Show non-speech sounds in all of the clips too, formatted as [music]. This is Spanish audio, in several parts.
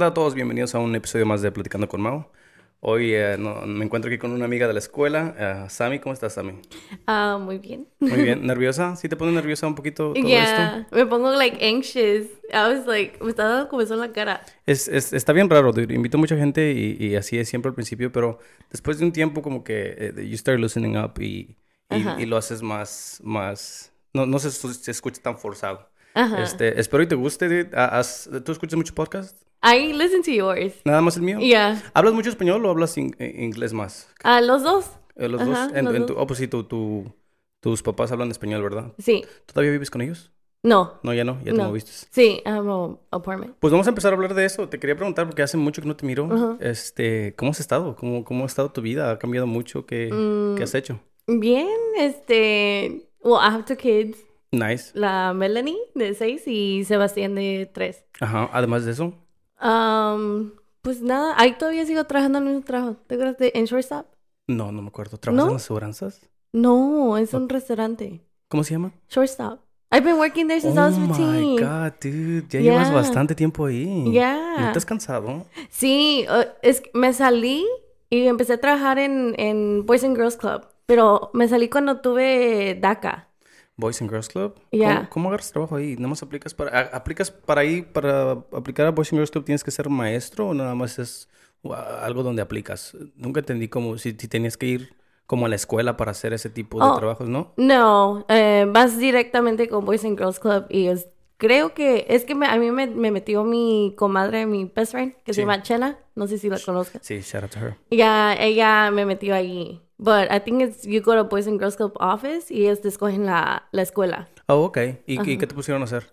tal a todos? Bienvenidos a un episodio más de Platicando con Mao. Hoy eh, no- me encuentro aquí con una amiga de la escuela, Sammy. ¿Cómo estás, Sammy? Ah, muy bien. Muy bien. [laughs] ¿Nerviosa? ¿Sí te pone nerviosa un poquito todo esto? Yeah, me pongo like anxious. I was like, me estaba dando comezón la cara. Es, es- está bien raro, dude. Invito a mucha gente y, y así es siempre al principio, pero después de un tiempo como que eh, you start loosening up y, y, Ajá. y lo haces más, más... No, no se, se escucha tan forzado. Este, espero y te guste, dude. ¿Tú escuchas mucho podcast? I listen to yours. ¿Nada más el mío? Yeah. ¿Hablas mucho español o hablas in- eh, inglés más? Ah, los dos. Eh, los Ajá, dos. En, los en dos. tu, oh, pues sí, tu, tu- tus papás hablan español, ¿verdad? Sí. ¿Todavía vives con ellos? No. No, ya no, ya te No. moviste. Sí, I have a apartment. Pues vamos a empezar a hablar de eso. Te quería preguntar, porque hace mucho que no te miro, Ajá. este, ¿cómo has estado? ¿Cómo, ¿Cómo ha estado tu vida? ¿Ha cambiado mucho? ¿Qué, Mm. qué has hecho? Bien, este. Well, I have two kids. Nice. La Melanie de 6 y Sebastián de 3. Ajá, además de eso. Um, pues nada, ahí todavía sigo trabajando en el mismo trabajo. ¿Te acuerdas de en Shortstop? No, no me acuerdo. ¿Trabajas ¿No? en las seguranzas? No, es un restaurante. ¿Cómo se llama? Shortstop. I've been working there since I Oh was my 15. God, dude. Ya llevas Yeah. bastante tiempo ahí. Yeah. ¿No has cansado? Sí, uh, es que me salí y empecé a trabajar en, en Boys and Girls Club, pero me salí cuando tuve DACA. Boys and Girls Club. Yeah. ¿Cómo, cómo agarras trabajo ahí? ¿Nada más aplicas para, a- aplicas para ahí, para aplicar a Boys and Girls Club tienes que ser maestro o nada más es algo donde aplicas? Nunca entendí como si, si tenías que ir como a la escuela para hacer ese tipo de Oh. trabajos, ¿no? No, eh, vas directamente con Boys and Girls Club y es- creo que es que me- a mí me, me metió mi comadre, mi best friend, que Sí. se llama Chela, no sé si la conozcas. Sí, shout out to her. Ya, ella me metió ahí. But I think it's you go to Boys and Girls Club office y ellos te escogen la, la escuela. Oh, ok. ¿Y, y qué te pusieron a hacer?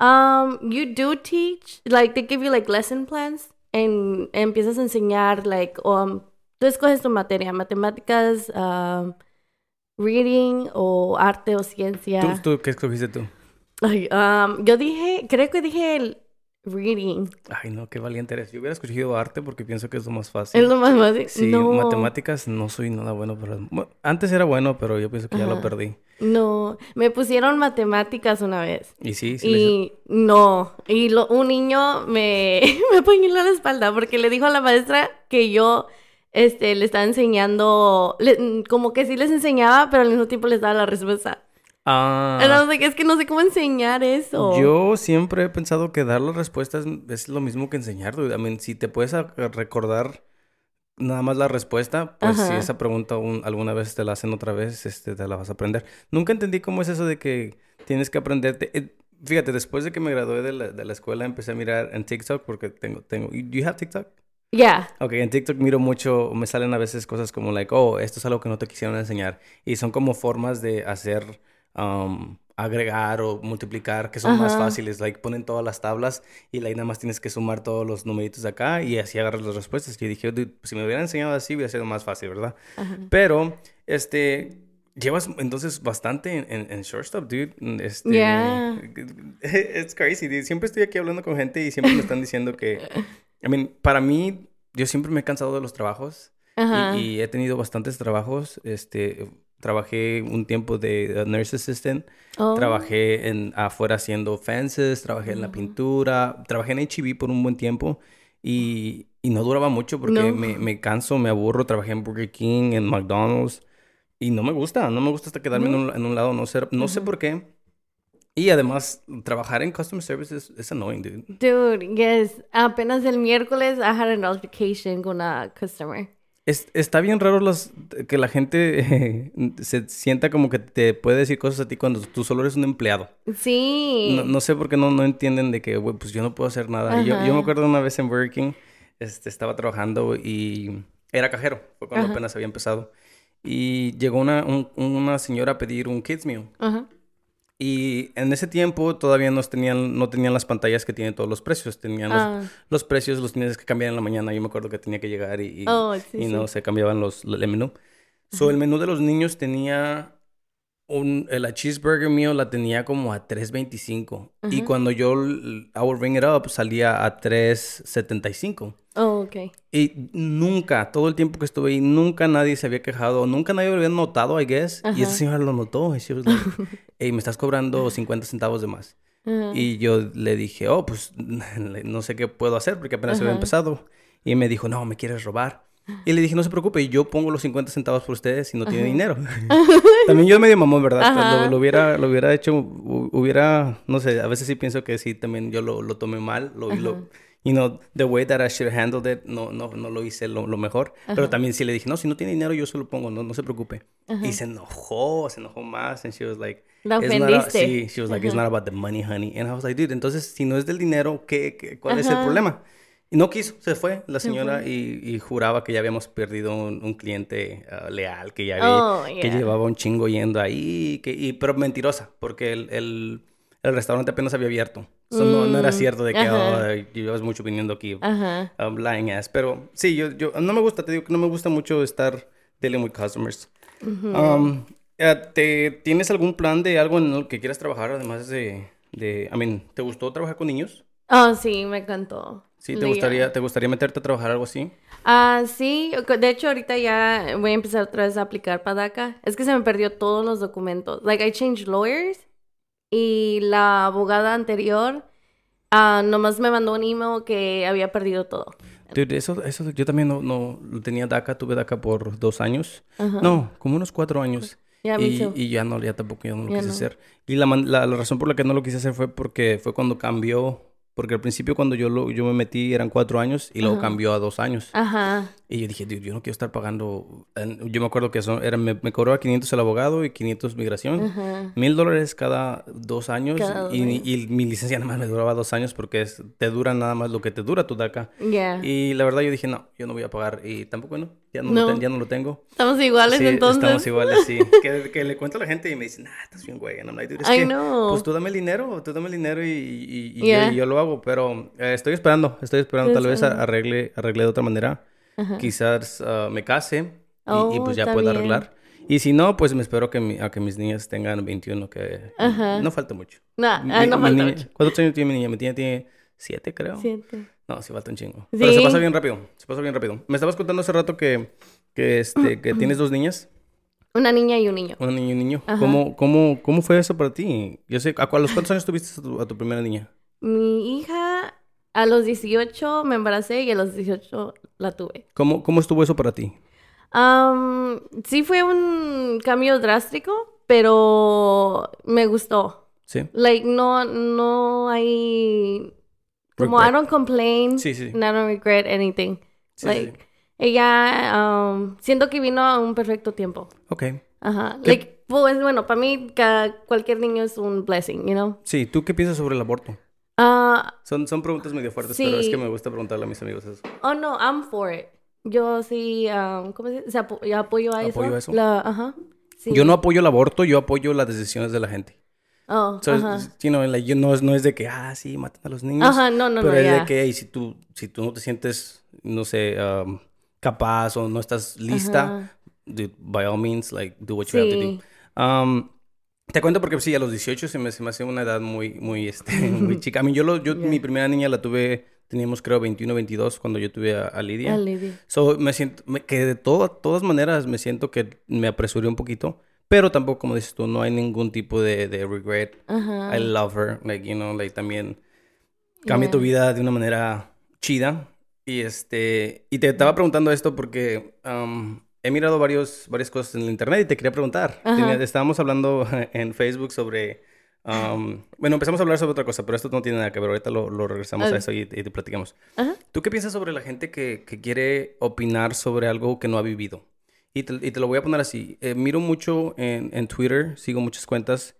Um, you do teach, like they give you like lesson plans and empiezas a enseñar like um, tú escoges tu materia, matemáticas, um, reading o arte o ciencia. ¿Tú, tú qué escogiste tú? Ay, um, yo dije, creo que dije el reading. Ay, no, qué valiente eres. Yo hubiera escogido arte porque pienso que es lo más fácil. Es lo más fácil. Sí, no, matemáticas no soy nada bueno para... antes era bueno, pero yo pienso que ya lo perdí. no, me pusieron matemáticas una vez. Y sí, sí. Y no, y lo- un niño me, [laughs] me apuñaló la espalda porque le dijo a la maestra que yo este, le estaba enseñando, le- como que sí les enseñaba, pero al mismo tiempo les daba la respuesta. Ah, es que no sé cómo enseñar eso. yo siempre he pensado que dar las respuestas es lo mismo que enseñar. I mean, si te puedes recordar nada más la respuesta, pues si Ajá. esa pregunta un- alguna vez te la hacen otra vez, este, te la vas a aprender. Nunca entendí cómo es eso de que tienes que aprenderte. eh, fíjate, después de que me gradué de la, de la escuela, empecé a mirar en TikTok porque tengo, tengo, ¿do you have TikTok? Ya, Ok, en TikTok miro mucho, me salen a veces cosas como like, oh, esto es algo que no te quisieron enseñar. Y son como formas de hacer, um, agregar o multiplicar que son más fáciles. Like, ponen todas las tablas y like, nada más tienes que sumar todos los numeritos de acá y así agarras las respuestas. Y yo dije, "Dude, si me hubieran enseñado así, hubiera sido más fácil, ¿verdad? Ajá. Pero, este, llevas entonces bastante en, en, en shortstop, dude. Este, Yeah. [laughs] it's crazy, dude. Siempre estoy aquí hablando con gente y siempre me están diciendo que, I mean, para mí, yo siempre me he cansado de los trabajos ajá. y, y he tenido bastantes trabajos. Este, trabajé un tiempo de nurse assistant, Oh, trabajé en afuera haciendo fences, trabajé en la pintura, trabajé en H-E-B por un buen tiempo y, y no duraba mucho porque No. me, me canso, me aburro. Trabajé en Burger King, en McDonald's y no me gusta, no me gusta hasta quedarme en, un, en un lado, no sé, no sé por qué. Y además, trabajar en customer service es, annoying, dude. Dude, yes. Apenas el miércoles I had an altercation con una customer. Es- está bien raro las, que la gente eh, se sienta como que te puede decir cosas a ti cuando tú solo eres un empleado. Sí. No, no sé por qué no, no entienden de que, güey, pues yo no puedo hacer nada. Yo, yo me acuerdo una vez en Burger King, este, estaba trabajando y era cajero. Fue cuando Ajá. apenas había empezado. Y llegó una, un- una señora a pedir un Kids Meal. Ajá. Y en ese tiempo todavía no tenían, no tenían las pantallas que tienen todos los precios. Tenían los, Ah. los precios, los tenías que cambiar en la mañana. Yo me acuerdo que tenía que llegar y, y- Oh, sí, y sí. no se cambiaban los, el menú. So, el menú de los niños tenía un, la cheeseburger mío la tenía como a 3.25. Y Ajá. cuando yo, I would ring it up, salía a 3.75. Oh, ok. Y nunca, todo el tiempo que estuve ahí, nunca nadie se había quejado, nunca nadie lo había notado, I guess. Y esa señora lo notó. Y she was like, [laughs] hey, me estás cobrando 50 centavos de más. Y yo le dije, oh, pues [laughs] no sé qué puedo hacer porque apenas había empezado. Y me dijo, no, me quieres robar. Y le dije, no se preocupe, yo pongo los 50 centavos por ustedes si no tiene dinero. [laughs] También yo medio mamón, ¿verdad? Ajá. Lo, lo hubiera, lo hubiera hecho, hu- hubiera, no sé, a veces sí pienso que sí, también yo lo, lo tomé mal. Lo, lo, you know, the way that I should have handled it, no, no, no lo hice lo, lo mejor. Pero también sí le dije, no, si no tiene dinero, yo se lo pongo, no, no se preocupe. Y se enojó, se enojó más. And she was like, La ofendiste. Sí, she was like, it's not about the money, honey. And I was like, dude, entonces, si no es del dinero, ¿qué, qué- cuál es el Ajá. problema? Y no quiso, se fue la Se señora y, y juraba que ya habíamos perdido un, un cliente ah, leal, que ya había, Oh, que llevaba un chingo yendo ahí, que, y, pero mentirosa, porque el, el, el restaurante apenas había abierto. So, no, no era Mm, cierto de que oh, llevas mucho viniendo aquí, um, lying ass. Pero sí, yo, yo no me gusta, te digo que no me gusta mucho estar dealing with customers. Um, eh, ¿te, ¿Tienes algún plan de algo en el que quieras trabajar además de, de, I mean, ¿te gustó trabajar con niños? Oh, sí, me encantó. Sí, ¿te gustaría, ¿te gustaría meterte a trabajar algo así? Ah, sí, de hecho ahorita ya voy a empezar otra vez a aplicar para DACA. Es que se me perdió todos los documentos. Like I changed lawyers y la abogada anterior ah, nomás me mandó un email que había perdido todo. Dude, eso, eso, yo también no, no tenía DACA, tuve DACA por dos años. No, como unos cuatro años. Y, y ya no, ya tampoco, ya no lo Ya quise no. hacer. Y la, la, la razón por la que no lo quise hacer fue porque fue cuando cambió, porque al principio cuando yo, lo, yo me metí eran cuatro años y luego Ajá. cambió a dos años. Ajá. Y yo dije, dude, yo no quiero estar pagando. Yo me acuerdo que son, era, me, me cobraba 500 el abogado y 500 migración. Mil dólares cada dos años. Cada y, mi licencia nada más me duraba dos años porque es- te dura nada más lo que te dura tu DACA. Ya. Y la verdad yo dije, no, yo no voy a pagar. Y tampoco, no, ya no, No. Lo, ten- ya no lo tengo. Estamos iguales Sí, entonces. estamos iguales, sí. [laughs] que, que le cuento a la gente y me dicen, ah, estás bien, güey. Like, dude, es que. Pues tú dame el dinero, tú dame el dinero y, y- y Yeah. yo, y yo lo hago. Pero eh, estoy esperando, estoy esperando. Tal vez arregle, arregle de otra manera. Ajá. Quizás ah, me case y, y, Oh, pues ya está pueda arreglar. Y si no, pues me espero que mi- a que mis niñas tengan 21, que Ajá. no falta mucho. No, ah, Mi- no mi falta niña- mucho. ¿Cuántos años tiene mi niña? Mi niña tiene 7, creo. Siete. No, sí falta un chingo. Pero se pasa bien rápido. Se pasa bien rápido. Me estabas contando hace rato que, que, este, [clears throat] que tienes dos niñas, Una niña y un niño. una niña y un niño. Ajá. ¿Cómo, cómo, ¿Cómo fue eso para ti? Yo sé, ¿a, a los cuántos años tuviste a tu, a tu primera niña? Mi hija a los 18 me embaracé y a los 18 la tuve. ¿Cómo, cómo estuvo eso para ti? Sí fue un cambio drástico, pero me gustó. Sí. Like, no, no hay... Como I don't complain. Sí, sí. and I don't regret anything. Sí, sí, like, sí. ella... um, siento que vino a un perfecto tiempo. Ok. Ajá. ¿Qué- Like, pues bueno, para mí ca- cualquier niño es un blessing, you know? Sí, ¿tú qué piensas sobre el aborto? Ah, Son, son preguntas medio fuertes, pero es Sí. que me gusta preguntarle a mis amigos eso. oh no, I'm for it. Yo sí, um, ¿cómo se dice? Apo- yo apoyo a eso. ¿Apoyo eso? La- ajá. Sí. Yo no apoyo el aborto, yo apoyo las decisiones de la gente. Oh, So, ajá. you know, like, yo no, es- no es de que, ah, sí, matan a los niños. Ajá, no, no, pero no, es de que, hey, si tú, si tú no te sientes, no sé, um, capaz o no estás lista, Ajá. dude, by all means, like, do what you have to do. Um, te cuento porque sí, a los 18 se me, se me hace una edad muy, muy, este, [laughs] muy chica. A mí, yo, lo, yo Yeah. mi primera niña la tuve, teníamos creo 21, 22 cuando yo tuve a, a Lidia. Ah, Lady. So, me siento, me- que de todo- todas maneras me siento que me apresuré un poquito, pero tampoco, como dices tú, no hay ningún tipo de, de regret. Ajá. I love her, like, you know, like, también cambia Yeah. tu vida de una manera chida. Y este, y te estaba preguntando esto porque um, he mirado varios, varias cosas en el internet y te quería preguntar. Tenía- estábamos hablando [laughs] en Facebook sobre, um, bueno, empezamos a hablar sobre otra cosa, pero esto no tiene nada que ver. Ahorita lo, lo regresamos a eso y, y te platicamos. Ajá. ¿Tú qué piensas sobre la gente que, que quiere opinar sobre algo que no ha vivido? Y te, y te lo voy a poner así. Eh, miro mucho en, en Twitter, sigo muchas cuentas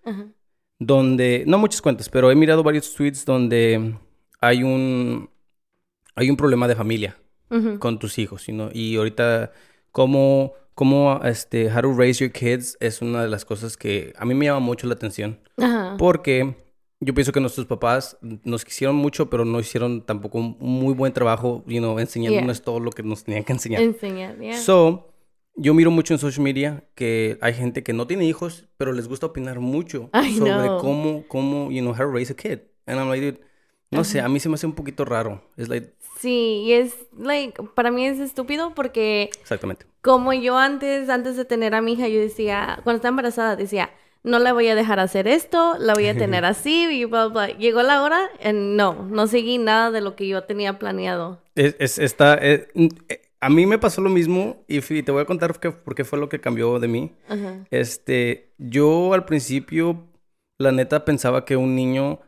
donde, no muchas cuentas, pero he mirado varios tweets donde hay un, hay un problema de familia con tus hijos, ¿no? Y ahorita, cómo, cómo, este, how to raise your kids es una de las cosas que a mí me llama mucho la atención. Ajá. Porque yo pienso que nuestros papás nos quisieron mucho, pero no hicieron tampoco un muy buen trabajo, you know, enseñándonos todo lo que nos tenían que enseñar. Enseñar, yeah. So, yo miro mucho en social media que hay gente que no tiene hijos, pero les gusta opinar mucho [laughs] I sobre know. cómo, cómo, you know, how to raise a kid. And I'm like, dude, no sé, a mí se me hace un poquito raro. Es like, Sí, y es, like, para mí es estúpido porque exactamente. como yo antes, antes de tener a mi hija, yo decía, cuando estaba embarazada, decía, no la voy a dejar hacer esto, la voy a tener [laughs] así, y bla, bla. Llegó la hora, y no, no seguí nada de lo que yo tenía planeado. Es, es- está, eh, eh, a mí me pasó lo mismo y te voy a contar qué- por qué fue lo que cambió de mí. Ajá. Este, yo al principio, la neta, pensaba que un niño,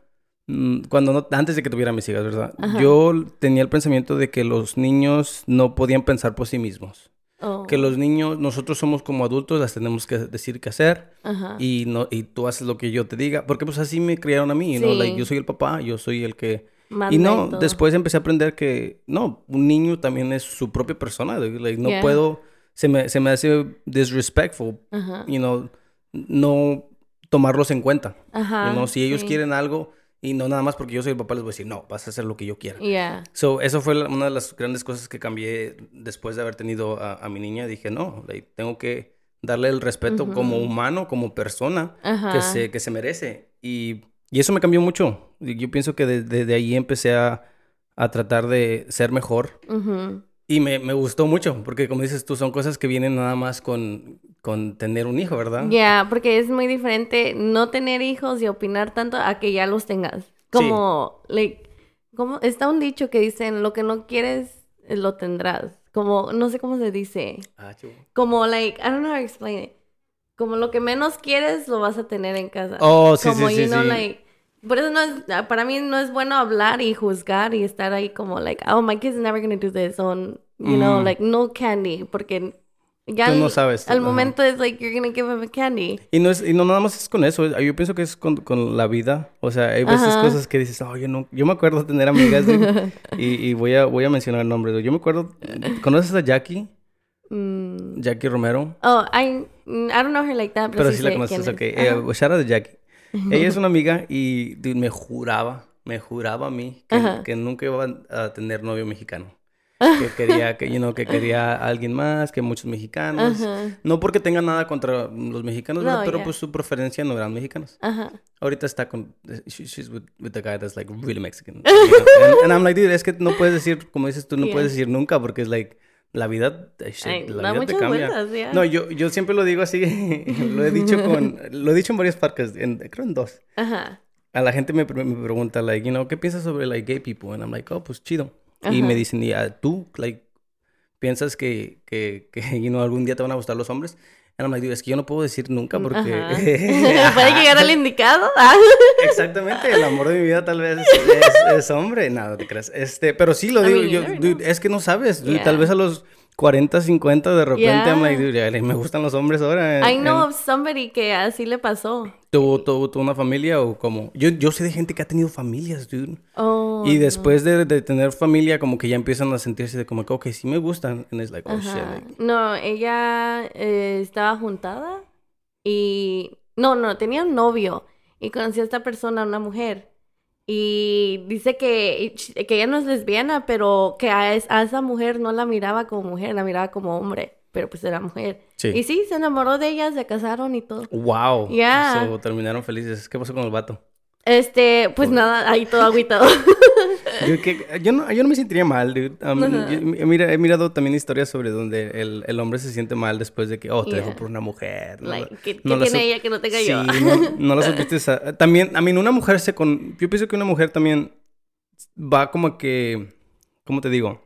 mm, cuando no, antes de que tuviera mis hijas, ¿verdad? Ajá. Yo tenía el pensamiento de que los niños no podían pensar por sí mismos. Oh, Que los niños, nosotros somos como adultos, las tenemos que decir qué hacer Ajá. y no y tú haces lo que yo te diga, porque pues así me criaron a mí, ¿no? Sí. Like, yo soy el papá, yo soy el que Manda y no, todo. después empecé a aprender que no, un niño también es su propia persona, like, no Yeah. puedo se me se me hace disrespectful, Ajá. you know, no tomarlos en cuenta. Ajá. you know, si ellos sí. quieren algo y no nada más porque yo soy el papá les voy a decir, "No, vas a hacer lo que yo quiera." Yeah. So, eso fue la- una de las grandes cosas que cambié después de haber tenido a, a mi niña. Dije, no, like, tengo que darle el respeto como humano, como persona que se, que se merece. Y, y eso me cambió mucho. Yo pienso que desde de, ahí empecé a, a tratar de ser mejor. Ujú. Y me, me gustó mucho, porque como dices tú, son cosas que vienen nada más con, con tener un hijo, ¿verdad? Ya, porque es muy diferente no tener hijos y opinar tanto a que ya los tengas. Como, like, como está un dicho que dicen, lo que no quieres, eh, lo tendrás. Como, no sé cómo se dice. Ah. Como, like, I don't know how to explain it. Como lo que menos quieres, lo vas a tener en casa. Oh, sí, como, sí, you sí, know, sí. like, por eso no es, ah, para mí no es bueno hablar y juzgar y estar ahí como, like, oh, my kid's never gonna do this, o, you know, Mm. like, no candy, porque ya Tú no al- sabes, al ajá. momento es like, you're gonna give him a candy. Y no, es, y no nada más es con eso, yo pienso que es con, con la vida. O sea, hay veces cosas que dices, oh, yo no, yo me acuerdo de tener amigas dude, [laughs] y, y voy a, voy a mencionar nombres. Yo me acuerdo, ¿conoces a Jackie? Mm. Jackie Romero. Oh, I, I don't know her like that, pero, Pero sí sí la conoces, ok. Eh, shout out a Jackie. Ella es una amiga y me juraba, me juraba a mí que, que nunca iba a tener novio mexicano. Que quería, que, you know, que quería a alguien más, que muchos mexicanos. Ajá. No porque tenga nada contra los mexicanos, No, pero yeah. pues su preferencia no eran mexicanos. Ajá. Ahorita está con. she- she's with, with the guy that's like really Mexican. you know? And, and I'm like, dude, es que no puedes decir, como dices tú, no Yeah. puedes decir nunca porque es like. La vida, shit, la da vida te cambia. vueltas, yeah. No, yo, yo siempre lo digo así, [laughs] lo he dicho [laughs] con, lo he dicho en varias partes, en, creo en dos. Ajá. A la gente me, me pregunta, like, you know, ¿qué piensas sobre, like, gay people? And I'm like, oh, pues chido. Y Ajá. me dicen, ¿y tú, like, piensas que, que, que, [laughs] you know, algún día te van a gustar los hombres? And I'm like, dude, es que yo no puedo decir nunca porque... Ajá. [laughs] [laughs] Puede llegar al indicado. Ah. [laughs] Exactamente, el amor de mi vida tal vez es, es- hombre. Nada, no te creas. Este, pero sí lo I digo, mean, you yo, dude, es que no sabes. dude, Yeah. Tal vez a los 40, 50 de repente I'm Yeah. like, dude, me gustan los hombres ahora. I know And- of somebody que así le pasó. ¿Tuvo, tuvo, tuvo una familia o como? Yo, yo sé de gente que ha tenido familias, dude. Oh. y después de, de tener familia, como que ya empiezan a sentirse de como que, ok, sí me gustan. And it's like, oh, shit. Like- No, ella eh, estaba juntada y... No, no, tenía un novio y conoció a esta persona, una mujer. Y dice que, que ella no es lesbiana, pero que a, es- a esa mujer no la miraba como mujer, la miraba como hombre, pero pues era mujer. Sí. Y sí, se enamoró de ella, se casaron y todo. Wow. Yeah. So, terminaron felices. ¿Qué pasó con el vato? Este, pues nada, ahí todo agüitado. [laughs] Yo, que- yo, no, yo no me sentiría mal, dude. Um, yo- mira- he mirado también historias sobre donde el, el hombre se siente mal después de que, oh, te Yeah. dejó por una mujer. ¿no? Like, ¿qué, No qué la tiene ella que no tenga Sí, yo? no, no la [laughs] supiste. sa- También, a mí, una mujer se con... Yo pienso que una mujer también va como que... ¿Cómo te digo?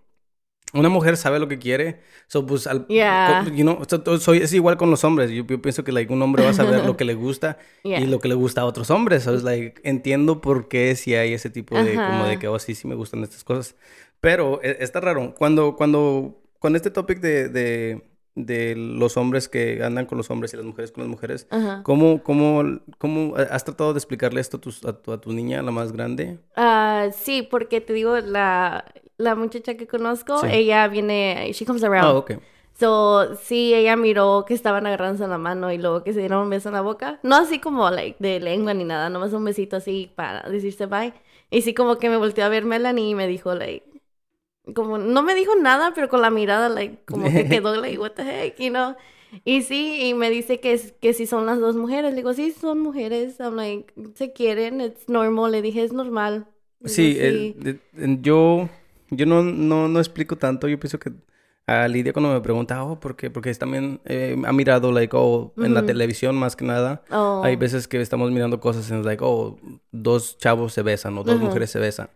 Una mujer sabe lo que quiere. So, pues, al, Yeah. you know, so- soy, es igual con los hombres. Yo, yo pienso que like, un hombre va a saber lo [laughs] que le gusta Yeah. y lo que le gusta a otros hombres. So, it's like, entiendo por qué si hay ese tipo de... Como de que, oh, sí, sí me gustan estas cosas. Pero eh, está raro. Cuando, cuando, con este topic de, de, de los hombres que andan con los hombres y las mujeres con las mujeres, Ajá. ¿cómo, cómo, cómo has tratado de explicarle esto a tu, a tu, a tu niña, la más grande? Ah, sí, porque te digo, la, la muchacha que conozco, Sí. ella viene, she comes around. Ah, ok. So, sí, ella miró que estaban agarrándose en la mano y luego que se dieron un beso en la boca. No así como, like, de lengua ni nada, nomás un besito así para decirse bye. Y sí como que me volteó a ver Melanie y me dijo, like, como, no me dijo nada, pero con la mirada, like, como que [laughs] quedó, like, what the heck, you know? Y sí, y me dice que, que si son las dos mujeres. Le digo, sí, son mujeres. I'm like, se quieren, it's normal. Le dije, es normal. Sí, digo, el- yo, yo no, no, no explico tanto. Yo pienso que a Lidia cuando me pregunta, oh, ¿por qué? Porque también eh, ha mirado, like, oh, en la televisión más que nada. Oh. Hay veces que estamos mirando cosas en, like, oh, dos chavos se besan o dos Ujú. mujeres se besan.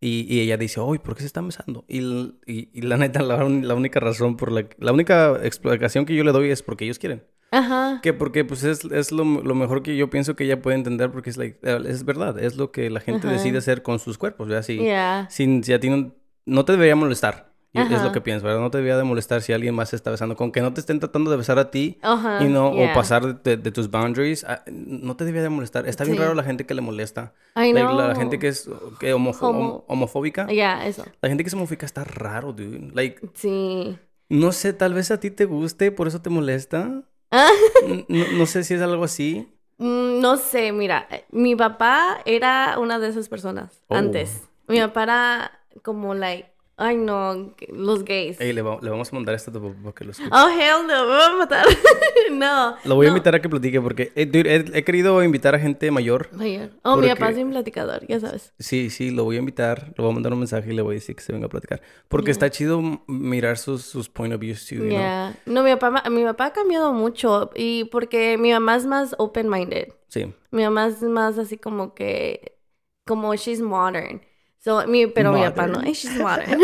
Y, y ella dice, oh, ¿por qué se están besando? Y, y, y la neta, la, la única razón por la... La única explicación que yo le doy es porque ellos quieren. Ajá. Que porque pues es, es lo, lo mejor que yo pienso que ella puede entender porque es, like, eh, es verdad, es lo que la gente Ajá. decide hacer con sus cuerpos, ¿verdad? Si, Yeah. si, si a ti no, no te debería molestar, es lo que pienso, ¿verdad? No te debería de molestar si alguien más se está besando, con que no te estén tratando de besar a ti Ajá. y no, yeah. o pasar de, de tus boundaries, ah, no te debería de molestar. Está bien raro la gente que le molesta. I know. la gente que es que homofo- Homo- homofóbica. Yeah, eso. La gente que es homofóbica está raro, dude. Like, Sí. no sé, tal vez a ti te guste, por eso te molesta. [laughs] No sé si es algo así. Mm, No sé, mira, eh, mi papá era una de esas personas Oh. antes. Mi papá era como like, ay no, los gays. Ey, le, va- le vamos a mandar esto a tu papá que lo escuche. Oh, hell no, me va a matar. [laughs] no. Lo voy a no. invitar a que platique porque eh, dude, he, he querido invitar a gente mayor. Mayor. Oh, mi papá Porque- es bien platicador, ya sabes. Sí, sí, lo voy a invitar. Le voy a mandar un mensaje y le voy a decir que se venga a platicar. Porque está chido mirar sus, sus point of views, too, you know? Yeah. No, mi papá, mi papá ha cambiado mucho y porque mi mamá es más open-minded. Sí. Mi mamá es más así como que, como she's modern. So, mi, pero mi papá no, [laughs] she's modern.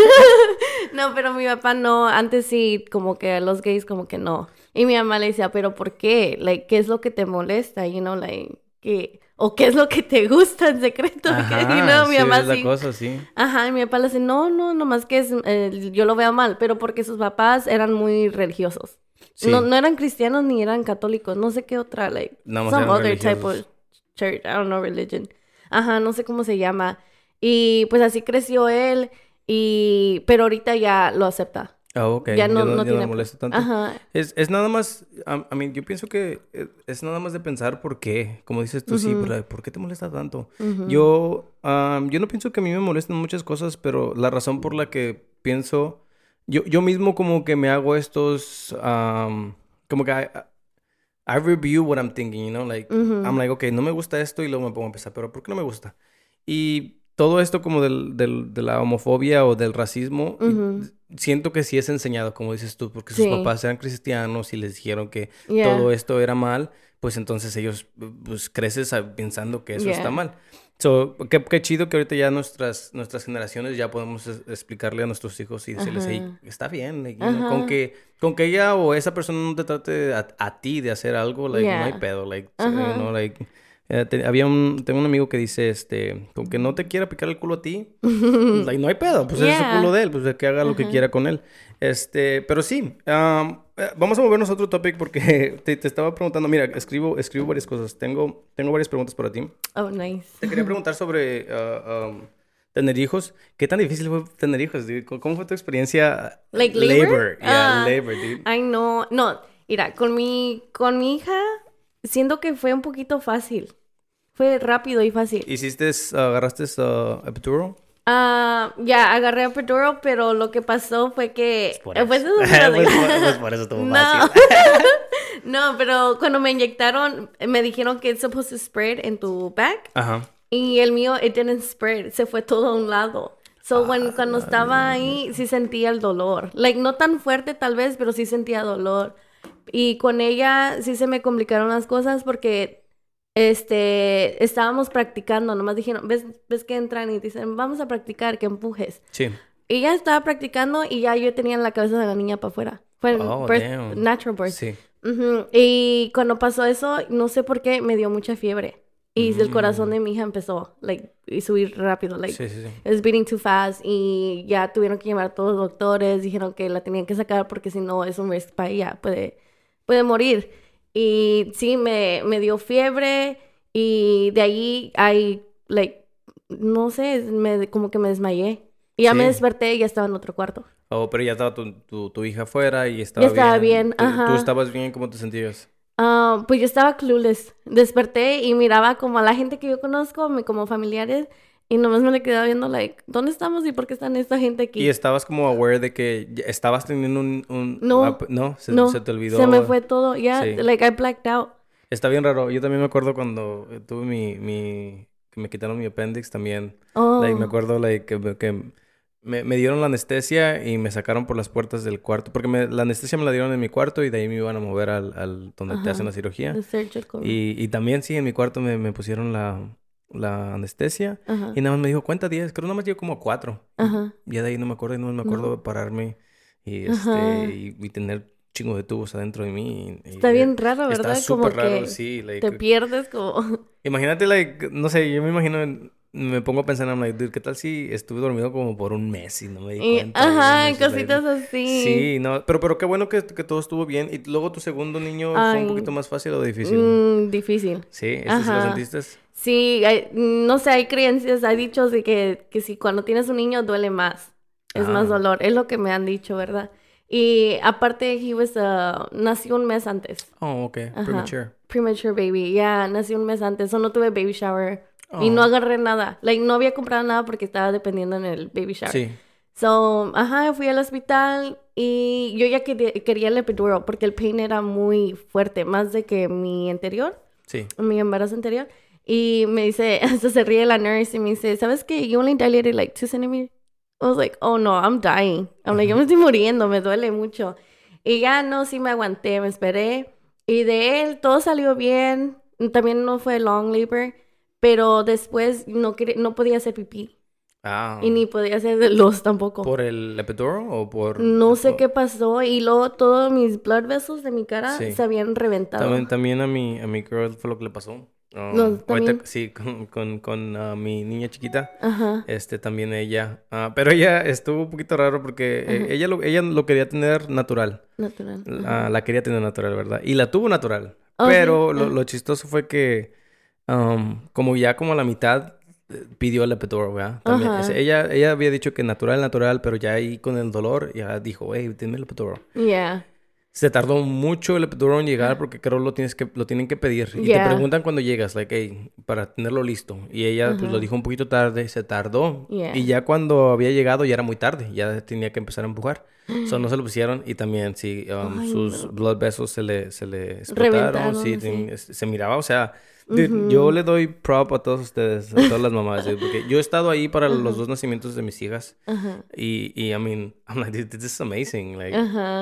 [laughs] no, pero mi papá no, antes sí, como que los gays como que no. Y mi mamá le decía, pero ¿por qué? Like, ¿qué es lo que te molesta? You know, like, ¿qué? O ¿qué es lo que te gusta en secreto? [laughs] Ajá, you know, mi sí, mamá es la sí. cosa, sí. Ajá, y mi papá le dice, no, no, nomás que es, eh, yo lo veo mal, pero porque sus papás eran muy religiosos. Sí. No, no eran cristianos ni eran católicos, no sé qué otra, like, más some other type of church, I don't know, religion. Ajá, no sé cómo se llama. Y pues así creció él, y, pero ahorita ya lo acepta. Ah, ok. Ya no, no le tiene... molesta tanto. Ajá, Es, es nada más, a, a mí, yo pienso que eh, es nada más de pensar por qué. Como dices tú, sí, Ujú. pero ¿por qué te molesta tanto? ujú. Yo, am, yo no pienso que a mí me molesten muchas cosas, pero la razón por la que pienso, yo, yo mismo como que me hago estos, am, como que I, I review what I'm thinking, you know, like, Ujú. I'm like, okay, no me gusta esto y luego me pongo a pensar, pero ¿por qué no me gusta? Y todo esto como del, del- de la homofobia o del racismo, y Ujú. siento que sí es enseñado, como dices tú, porque sus Sí. papás eran cristianos y les dijeron que Yeah. todo esto era mal, pues entonces ellos, pues creces pensando que eso está Yeah. mal. So, qué, qué chido que ahorita ya nuestras, nuestras generaciones ya podemos es- explicarle a nuestros hijos y decirles, hey, está bien, know, con que, con que ella o esa persona no te trate a, a ti de hacer algo, like, no hay Yeah. pedo, like, you know, like, eh, te- había un, tengo un amigo que dice, este, con que no te quiera picar el culo a ti, [laughs] like, no hay pedo, pues es su Yeah. culo de él, pues que haga lo que Ajá. quiera con él. Este, pero sí, eh, vamos a movernos a otro topic porque [laughs] te, te estaba preguntando, mira, escribo, escribo varias cosas, tengo, tengo varias preguntas para ti. Oh, nice. Te quería preguntar sobre ah, am, tener hijos. ¿Qué tan difícil fue tener hijos, dude? ¿Cómo fue tu experiencia? Like labor? Yeah, Ah. labor, dude. Ay, no, no, mira, con mi, con mi hija, siento que fue un poquito fácil. Fue rápido y fácil. ¿Hiciste, ah, agarraste uh, epidural? Ah, ya, agarré a Pedro, pero lo que pasó fue que... Por pues, eso. eso es [laughs] Pues really- por- pues por eso estuvo [laughs] No. fácil. [laughs] no, pero cuando me inyectaron, me dijeron que it's supposed to spread en tu back. Ajá. Y el mío, it didn't spread. Se fue todo a un lado. So, when- Ah, cuando estaba ahí, sí sentía el dolor. Like, no tan fuerte tal vez, pero sí sentía dolor. Y con ella sí se me complicaron las cosas porque, este, estábamos practicando. Nomás dijeron, ¿ves, ves que entran y dicen, vamos a practicar, que empujes. Sí. Y ya estaba practicando y ya yo tenía la cabeza de la niña para afuera. Fue Oh, birth- natural birth. Sí. Y cuando pasó eso, no sé por qué, me dio mucha fiebre. Y el corazón Mm. de mi hija empezó, like, y subir rápido, like, Sí, sí, sí. it was beating too fast. Y ya tuvieron que llamar a todos los doctores, dijeron que la tenían que sacar porque si no es un risk para ella, puede, puede morir. Y sí, me, me dio fiebre y de ahí hay, like, no sé, me, como que me desmayé. Y ya me Sí. desperté y ya estaba en otro cuarto. Oh, pero ya estaba tu, tu, tu hija afuera y estaba Ya estaba bien, ¿Tú- ¿Tú ajá. estabas bien? ¿Cómo te sentías? Ah, pues yo estaba clueless. Desperté y miraba como a la gente que yo conozco, como familiares, y nomás me le quedaba viendo, like, ¿dónde estamos y por qué están esta gente aquí? ¿Y estabas como aware de que estabas teniendo un... un- No. no, se, no, se te olvidó. se me fue todo, ya, Sí. like, I blacked out. Está bien raro. Yo también me acuerdo cuando tuve mi... mi que me quitaron mi appendix también. Oh, Like, me acuerdo like, que, que me, me dieron la anestesia y me sacaron por las puertas del cuarto. Porque me- la anestesia me la dieron en mi cuarto y de ahí me iban a mover al, al donde te hacen la cirugía. Y, y también sí, en mi cuarto me, me pusieron la, la anestesia. Ajá. Y nada más me dijo, cuenta 10. Creo nada más llevo como 4. Ajá. Ya de ahí no me acuerdo y no me acuerdo de pararme y, este, y, y tener chingo de tubos adentro de mí. y- y- Está bien raro, Está ¿verdad? Como súper raro, que sí. like, te pierdes como... [laughs] Imagínate, like, no sé, yo me imagino, me pongo a pensar, I'm like, dude, ¿qué tal si estuve dormido como por un mes y no me di Y- cuenta? ajá, Y no sé, cositas like, así. Sí, no, pero, pero qué bueno que, que todo estuvo bien. Y luego tu segundo niño fue Ay. un poquito más fácil o difícil. Mm, difícil. Sí, ¿este sí lo sentiste? Sí, hay- no sé, hay creencias, hay dichos de que, que si cuando tienes un niño duele más, es más Ah. dolor, es lo que me han dicho, ¿verdad? Y aparte, he was, uh, nació un mes antes, Oh, ok, Ajá. premature. premature baby, ya, nació un mes antes, so no tuve baby shower y Oh. no agarré nada, like, no había comprado nada porque estaba dependiendo en el baby shower. Sí. So, ajá, fui al hospital y yo ya quería, quería el epidural porque el pain era muy fuerte, más de que mi anterior, Sí. mi embarazo anterior. Y me dice, [laughs] hasta se ríe la nurse y me dice, ¿sabes qué? You only dilated like two centimeters. I was like, oh no, I'm dying. I'm like, yo me estoy muriendo, me duele mucho. Y ya no, sí me aguanté, me esperé. Y de él todo salió bien. También no fue long labor, pero después no, no podía hacer pipí. Ah. Y ni podía hacer [laughs] los tampoco. ¿Por el epidural o por...? No sé qué pasó. Y luego todos mis blood vessels de mi cara Sí. se habían reventado. También, también a mi, a mi girl fue lo que le pasó. Um, No, ahorita- sí, con, con, con ah, mi niña chiquita. Ajá. Este, también ella. ah, pero ella estuvo un poquito raro porque eh, ella, lo, ella lo quería tener natural. Natural. Ah, la quería tener natural, ¿verdad? Y la tuvo natural. Oh, pero sí. lo, lo chistoso fue que, um, como ya como a la mitad, eh, pidió el epidural, ¿verdad? También, es- ella, ella había dicho que natural, natural, pero ya ahí con el dolor, ya dijo, hey, dime el epidural. Yeah. Se tardó mucho el epidural en llegar porque creo lo tienes que lo tienen que pedir y Yeah. te preguntan cuando llegas, like, hey, para tenerlo listo. Y ella pues lo dijo un poquito tarde, se tardó Yeah. y ya cuando había llegado ya era muy tarde, ya tenía que empezar a empujar. So, no se lo pusieron y también sí um, Ay, sus no. blood vessels se le se le explotaron, sí, sí. se miraba, o sea, dude, yo le doy prop a todos ustedes, a todas las mamás, dude, porque yo he estado ahí para los dos nacimientos de mis hijas. Ajá. Y, y, I mean, I'm like, dude, this is amazing. Like,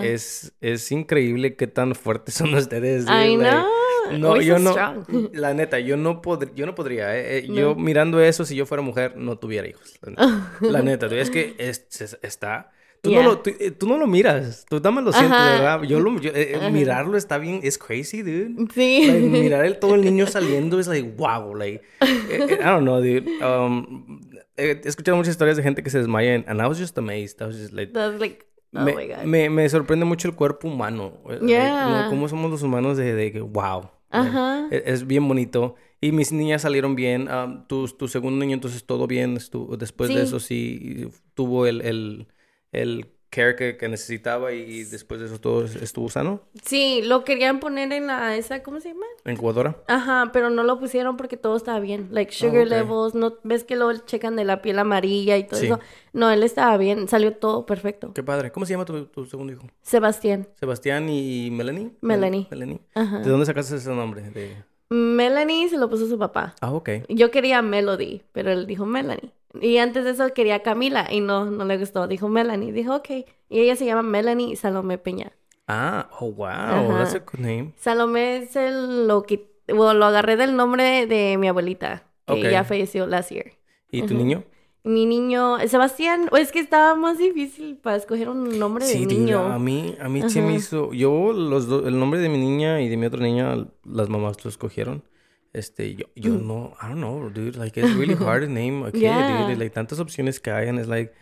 es, es increíble qué tan fuertes son ustedes. I like, know. no, We're yo so no, strong. [laughs] la neta, yo no, yo no podría. eh, eh, Yo mirando eso, si yo fuera mujer, no tuviera hijos. La neta, [laughs] La neta, es que es, es- está... Tú, no lo, tú, eh, tú no lo miras, tú nada más lo sientes. ¿verdad? Yo lo, yo, eh, mirarlo está bien, es crazy, dude. Sí. Like, mirar el, todo el niño [laughs] saliendo es like, wow, like, eh, I don't know, dude. Um, he escuchado muchas historias de gente que se desmaya and I was just amazed. I was just like, That's like, oh me, my God. me, me sorprende mucho el cuerpo humano. Yeah. como- cómo somos los humanos de, de que, wow. Ajá. Es, es bien bonito. Y mis niñas salieron bien. Um, tu, tu segundo niño, entonces todo bien. Estuvo, después de eso sí tuvo el, el, el care que, que necesitaba y después de eso todo estuvo sano. Sí, lo querían poner en la, esa, ¿cómo se llama? Incubadora. Ajá, pero no lo pusieron porque todo estaba bien. Like sugar ok. levels, no ves que lo checan de la piel amarilla y todo Sí. eso. No, él estaba bien, salió todo perfecto. Qué padre. ¿Cómo se llama tu, tu segundo hijo? Sebastián, Sebastián y Melanie. Melanie. Melanie. Ajá. ¿De dónde sacaste ese nombre? De... Melanie se lo puso su papá. Ah, ok. Yo quería Melody, pero él dijo Melanie. Y antes de eso quería Camila y no, no le gustó. Dijo Melanie. Dijo, ok. Y ella se llama Melanie Salomé Peña. Ah, oh, wow. Ajá. That's a good name. Salomé se lo quit- bueno, lo agarré del nombre de mi abuelita, que ya falleció last year. ¿Y tu niño? Mi niño, Sebastián, o es que estaba más difícil para escoger un nombre de Sí, dude, niño. a mí, a mí sí me hizo... Yo, los do- el nombre de mi niña y de mi otra niña, las mamás lo escogieron. Este, yo, yo no... I don't know, dude. Like, it's really [laughs] hard to name a kid, Yeah. dude. Like, tantas opciones que hay, and it's like...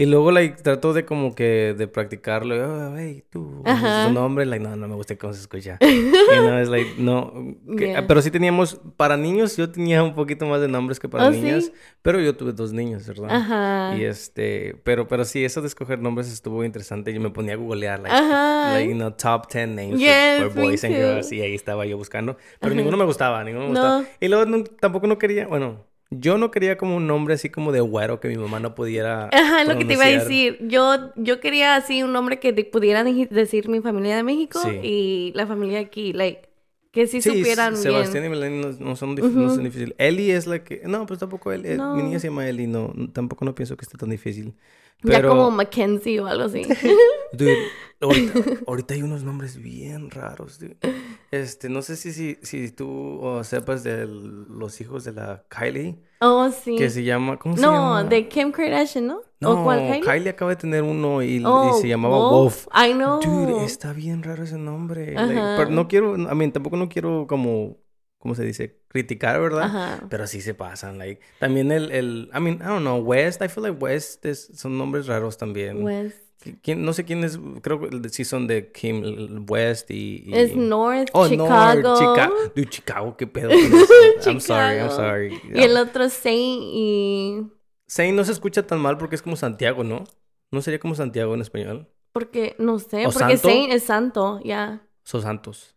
Y luego, like, trato de como que de practicarlo. Oh, hey, tú, su nombre. Like, no, no me gusta cómo se escucha. you know, it's like, no. que- Yeah. Pero sí teníamos... Para niños, yo tenía un poquito más de nombres que para ¿Oh, sí? niñas. Pero yo tuve dos niños, ¿verdad? Ajá. Y este, pero, pero sí, eso de escoger nombres estuvo interesante. Yo me ponía a googlear, like, Ajá. like, you know, top 10 names for- Yes, for, me boys and girls. Y ahí estaba yo buscando. Pero ninguno me gustaba, ninguno me No. gustaba. Y luego no- tampoco no quería, bueno, yo no quería como un nombre así como de güero que mi mamá no pudiera Ajá, lo que te iba a decir. Yo, yo quería así un nombre que te pudiera decir mi familia de México Sí. y la familia aquí, like, que sí, Sí, supieran Sebastián bien. y Melanie no, no son, dif- no son difíciles. Eli es la que... No, pues tampoco Eli. eh, No. Mi niña se llama Eli. No, tampoco no pienso que esté tan difícil. Ya como Mackenzie o algo así. [laughs] Dude, ahorita, [laughs] ahorita hay unos nombres bien raros, dude. Este, no sé si, si, si tú oh, sepas de los hijos de la Kylie, oh, sí. que se llama, ¿cómo se no, llama? de Kim Kardashian, ¿no? No, ¿O cuál Kylie? Kylie acaba de tener uno y, y Oh, se llamaba Wolf. I know. Dude, está bien raro ese nombre. like, pero no quiero, a mí tampoco no quiero como, ¿cómo se dice? Criticar, ¿verdad? Ajá. Pero sí se pasan, like. También el, el, I mean, I don't know, West, I feel like West es- son nombres raros también. West. ¿Quién- no sé quién es, creo que sí son de Kim West y... y- Es North, Oh, Chicago. North, Chica- Dude, Chicago, qué pedo con [laughs] eso. I'm sorry, I'm sorry. Y el otro Saint y... Saint no se escucha tan mal porque es como Santiago, ¿no? ¿No sería como Santiago en español? Porque, no sé, ¿O porque santo? Saint es santo, ya. Sos Santos.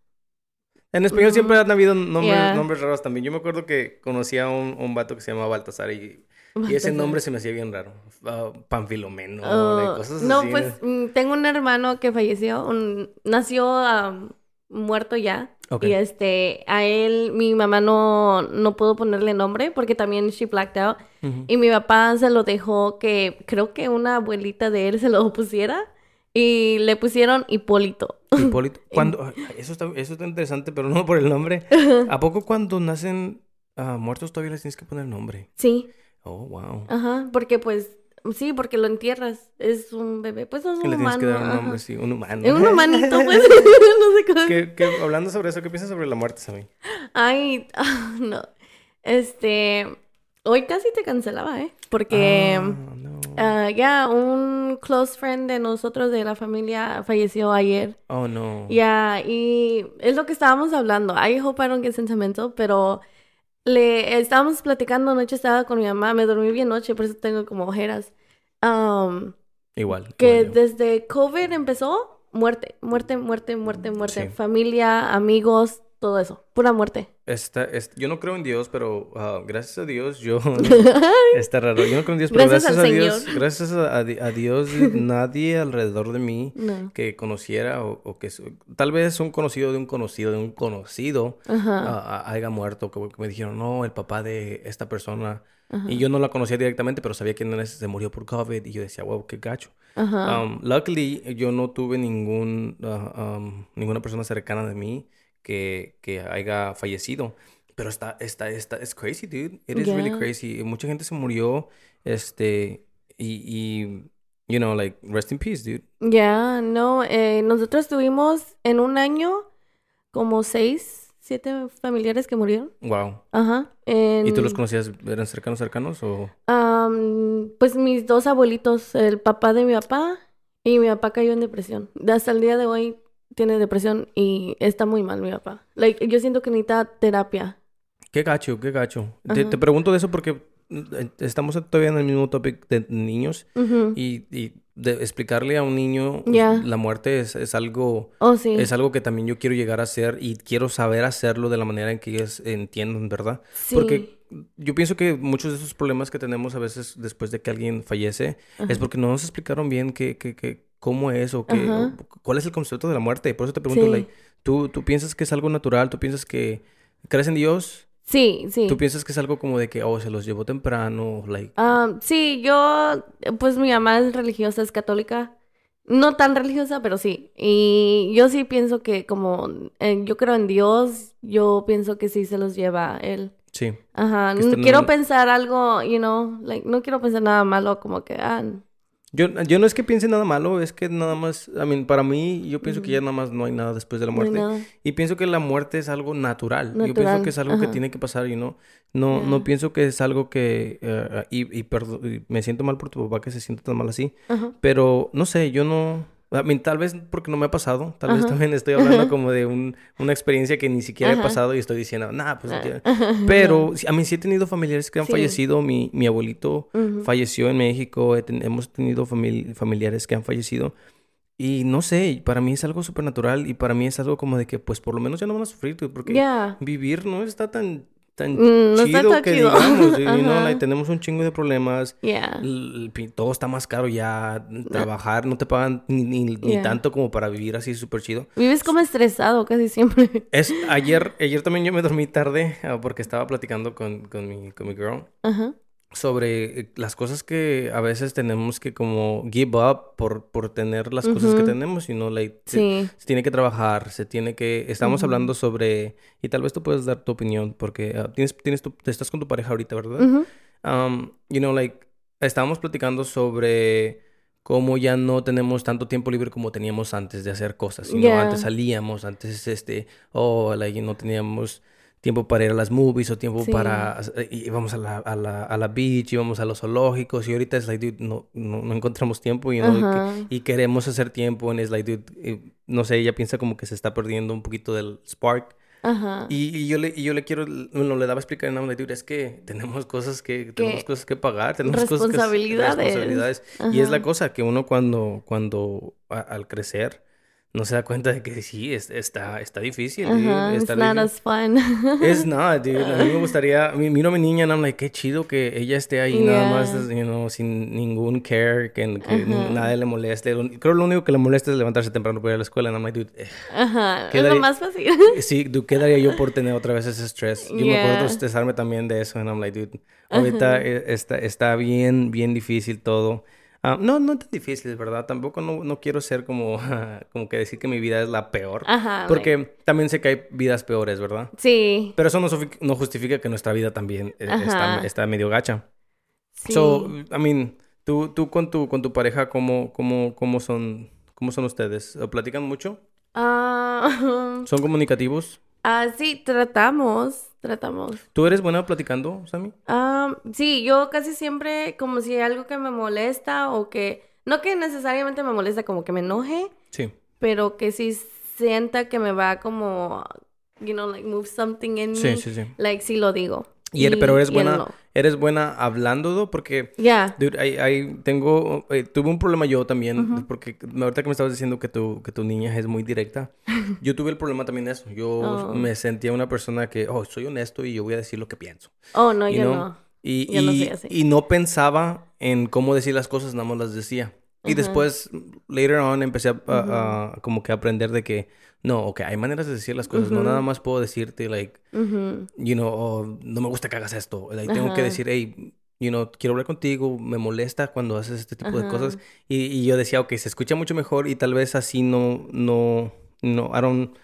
En español siempre han habido nombres, Yeah. nombres raros también. Yo me acuerdo que conocía a un, un vato que se llamaba Baltasar y, y ese nombre se me hacía bien raro. Ah, Panfilomeno, Oh, cosas no, así. pues mm, tengo un hermano que falleció, un- nació muerto ya. Y este, a él, mi mamá no, no pudo ponerle nombre porque también she blacked out. Y mi papá se lo dejó que creo que una abuelita de él se lo pusiera. Y le pusieron Hipólito. Hipólito. [laughs] Cuando, eso, está, eso está interesante, pero no por el nombre. [laughs] ¿A poco cuando nacen ah, muertos todavía les tienes que poner nombre? Sí, Oh, wow. ajá, porque pues, sí, porque lo entierras. Es un bebé, pues es un le tienes humano. que dar un ajá. nombre, sí, un humano. Es un humanito, [laughs] pues. no sé cómo. ¿Qué- qué- hablando sobre eso, ¿qué piensas sobre la muerte, Sammy? Ay, ah, no. Este, hoy casi te cancelaba, ¿eh? Porque Ah, no. Ah, ya un close friend de nosotros de la familia falleció ayer. Oh, no. Ya, y es lo que estábamos hablando. I hope I don't get sentimental, pero le estábamos platicando anoche, estaba con mi mamá, me dormí bien noche, por eso tengo como ojeras. Um, Igual. que igual desde COVID empezó, muerte, muerte, muerte, muerte, muerte. Sí. Familia, amigos, todo eso. Pura muerte. Esta- es- yo no creo en Dios, pero ah, gracias a Dios yo... [laughs] Está raro. Yo no creo en Dios, pero Gracias gracias, a Dios, Señor. gracias a, a di- a Dios, [laughs] nadie alrededor de mí No. que conociera o, o que tal vez un conocido de un conocido de un conocido ah, haya muerto, que, que me dijeron, no, el papá de esta persona. Ajá. Y yo no la conocía directamente, pero sabía que no se murió por COVID y yo decía, wow, qué gacho. Um, luckily, yo no tuve ningún, ah, um, ninguna persona cercana de mí que, que haya fallecido. Pero está, está, está, es crazy, dude. It is really Yeah. crazy. Y Mucha gente se murió, este, y, y, you know, like, rest in peace, dude. Ya, no, eh, nosotros tuvimos en un año como seis, siete familiares que murieron. Wow. Ajá. ¿Y tú en- los conocías? ¿Eran cercanos, cercanos o...? Am, pues mis dos abuelitos, el papá de mi papá y mi papá cayó en depresión. Hasta el día de hoy tiene depresión y está muy mal mi papá. Like, yo siento que necesita terapia. Qué gacho, qué gacho. Te, pregunto de eso porque eh, estamos todavía en el mismo topic de niños y, y de explicarle a un niño Ya. la muerte es, es algo... Oh, sí. Es algo que también yo quiero llegar a hacer y quiero saber hacerlo de la manera en que ellos entiendan, ¿verdad? Sí. Porque yo pienso que muchos de esos problemas que tenemos a veces después de que alguien fallece es porque no nos explicaron bien qué, qué, qué- cómo es o, qué, o cuál es el concepto de la muerte. Por eso te pregunto, Sí. like, ¿tú, ¿tú piensas que es algo natural? ¿Tú piensas que crees en Dios? Sí, sí. ¿Tú piensas que es algo como de que, oh, se los llevó temprano? Like, Ah, sí, yo, pues mi mamá es religiosa, es católica. No tan religiosa, pero sí. Y yo sí pienso que como eh, yo creo en Dios, yo pienso que sí se los lleva él. sí. Ajá, no quiero en- pensar algo, you know, like, no quiero pensar nada malo, como que, ah, Yo, yo no es que piense nada malo, es que nada más, I mean, para mí, yo pienso que ya nada más no hay nada después de la muerte. Y pienso que la muerte es algo natural. Yo pienso que es algo que tiene que pasar, y no, no, no pienso que es algo que, eh, y, y y me siento mal por tu papá que se siente tan mal así, pero no sé, yo no, I mean, tal vez porque no me ha pasado, tal vez Ajá. también estoy hablando como de un, una experiencia que ni siquiera he Ajá. pasado y estoy diciendo, nah, pues, Ah, ya". [laughs] ajá. pero a mí sí he tenido familiares que han Sí. fallecido, mi, mi abuelito falleció en México, he ten- hemos tenido famili- familiares que han fallecido. Y no sé, para mí es algo súper natural y para mí es algo como de que pues por lo menos ya no van a sufrir, porque Ya. vivir no está tan, tan Mm, no chido tan que chido. digamos, like, tenemos un chingo de problemas, el todo está más caro ya, trabajar no te pagan ni, ni, ni Yeah. tanto como para vivir así súper chido. Vives como estresado casi siempre. Es, ayer, ayer también yo me dormí tarde ah, porque estaba platicando con, con mi, con mi girl. Ajá. Sobre eh, las cosas que a veces tenemos que como give up por, por tener las cosas que tenemos, y no like, se- Sí. se, tiene que trabajar, se tiene que... Estamos hablando sobre... Y tal vez tú puedes dar tu opinión, porque ah, tienes, tienes tu- estás con tu pareja ahorita, ¿verdad? Ujú. Um, you know, like, estábamos platicando sobre cómo ya no tenemos tanto tiempo libre como teníamos antes de hacer cosas. Yeah. antes salíamos, antes, este, oh, like, no teníamos tiempo para ir a las movies o tiempo Sí. para... eh, íbamos a la, a la, a la beach, íbamos a los zoológicos y ahorita es like, dude, no, no, no encontramos tiempo you know, y, Ajá. que- y queremos hacer tiempo y es like, dude, eh, no sé, ella piensa como que se está perdiendo un poquito del spark. Ajá. Y, y yo le, y yo le quiero, bueno, le daba a explicar en Amanda Dude, es que tenemos cosas que, tenemos cosas que pagar, tenemos cosas que Responsabilidades. responsabilidades. Y es la cosa que uno cuando, cuando a- al crecer, no se da cuenta de que sí, es- está, está difícil. Ajá. It's está not difícil. as fun. [laughs] Es nada, dude. A mí me gustaría, mi- miro a mi niña y I'm like, qué chido que ella esté ahí nada más, Yeah. you know, sin ningún care, que, que ni- Ajá. nada le moleste. Creo que lo único que le molesta es levantarse temprano para ir a la escuela. And I'm like, dude, eh, Ajá. Es Quedaría- lo más fácil. [laughs] Sí, dude, ¿qué daría yo por tener otra vez ese estrés? Yo me acuerdo Yeah. estresarme también de eso. And I'm like, dude, ahorita eh, está, está bien, bien difícil todo. Ah, no, no tan difícil, ¿verdad? Tampoco no, no quiero ser como, [laughs] como que decir que mi vida es la peor. Ajá. like- Porque también sé que hay vidas peores, ¿verdad? Sí. Pero eso no, justifica que nuestra vida también eh, está, medio gacha. Sí. So, I mean, tú, tú con tu, con tu pareja, ¿cómo, cómo, cómo son, cómo son ustedes? ¿Platican mucho? Ah, [laughs] ¿Son comunicativos? ah, sí, tratamos. Tratamos. ¿Tú eres buena platicando, Sammy? Ah, sí, yo casi siempre, como si hay algo que me molesta o que, no que necesariamente me molesta, como que me enoje, Sí. pero que sí sienta que me va como, you know, like move something in Sí, me, sí, sí. like sí lo digo. Y eres- pero eres y buena, no. eres buena hablándolo porque, Ya. dude, ahí, tengo, eh, tuve un problema yo también, porque ahorita que me estabas diciendo que tu, que tu niña es muy directa, [laughs] yo tuve el problema también de eso. Yo Oh. me sentía una persona que, oh, soy honesto y yo voy a decir lo que pienso. Oh, no, yo know? no. Y, Yo no y- soy así. y no pensaba en cómo decir las cosas, nada más las decía. Y después, later on, empecé a, a- a como que aprender de que, no, ok, hay maneras de decir las cosas, no nada más puedo decirte, like, you know, oh, no me gusta que hagas esto. Like, tengo que decir, hey, you know, quiero hablar contigo, me molesta cuando haces este tipo de cosas. Y, y yo decía, ok, se escucha mucho mejor y tal vez así no, no, no, I don't,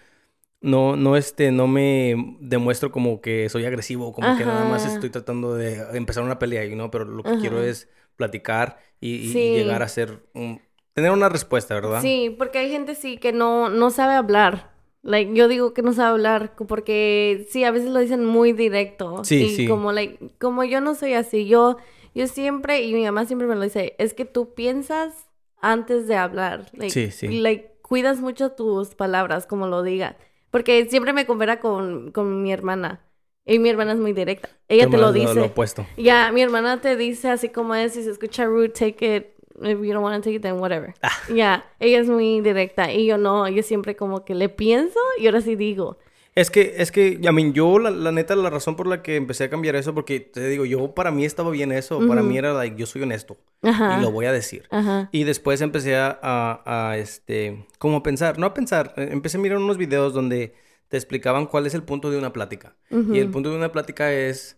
no, no, este, no me demuestro como que soy agresivo, como que nada más estoy tratando de empezar una pelea, you know, pero lo que quiero es platicar y, y Sí. llegar a ser, un- tener una respuesta, ¿verdad? Sí, porque hay gente sí que no, no sabe hablar. Like, yo digo que no sabe hablar porque sí, a veces lo dicen muy directo. Sí, y sí. como like, como yo no soy así, yo, yo siempre, y mi mamá siempre me lo dice, es que tú piensas antes de hablar. Like, Sí, sí. Like, cuidas mucho tus palabras, como lo digas. Porque siempre me compara con, con mi hermana. Y mi hermana es muy directa. Ella te lo dice. Lo opuesto. Ya, mi hermana te dice así como es, si se escucha rude, take it. If you don't want to take it, then whatever. Ah. [laughs] Ya, ella es muy directa y yo no, yo siempre como que le pienso y ahora sí digo. Es que, es que, I mean, yo, la, la neta, la razón por la que empecé a cambiar eso, porque te digo, yo, para mí estaba bien eso, para mí era, like, yo soy honesto Ajá. y lo voy a decir. Ajá. Y después empecé a, a, a, este, como a pensar, no a pensar, eh, empecé a mirar unos videos donde te explicaban cuál es el punto de una plática. Y el punto de una plática es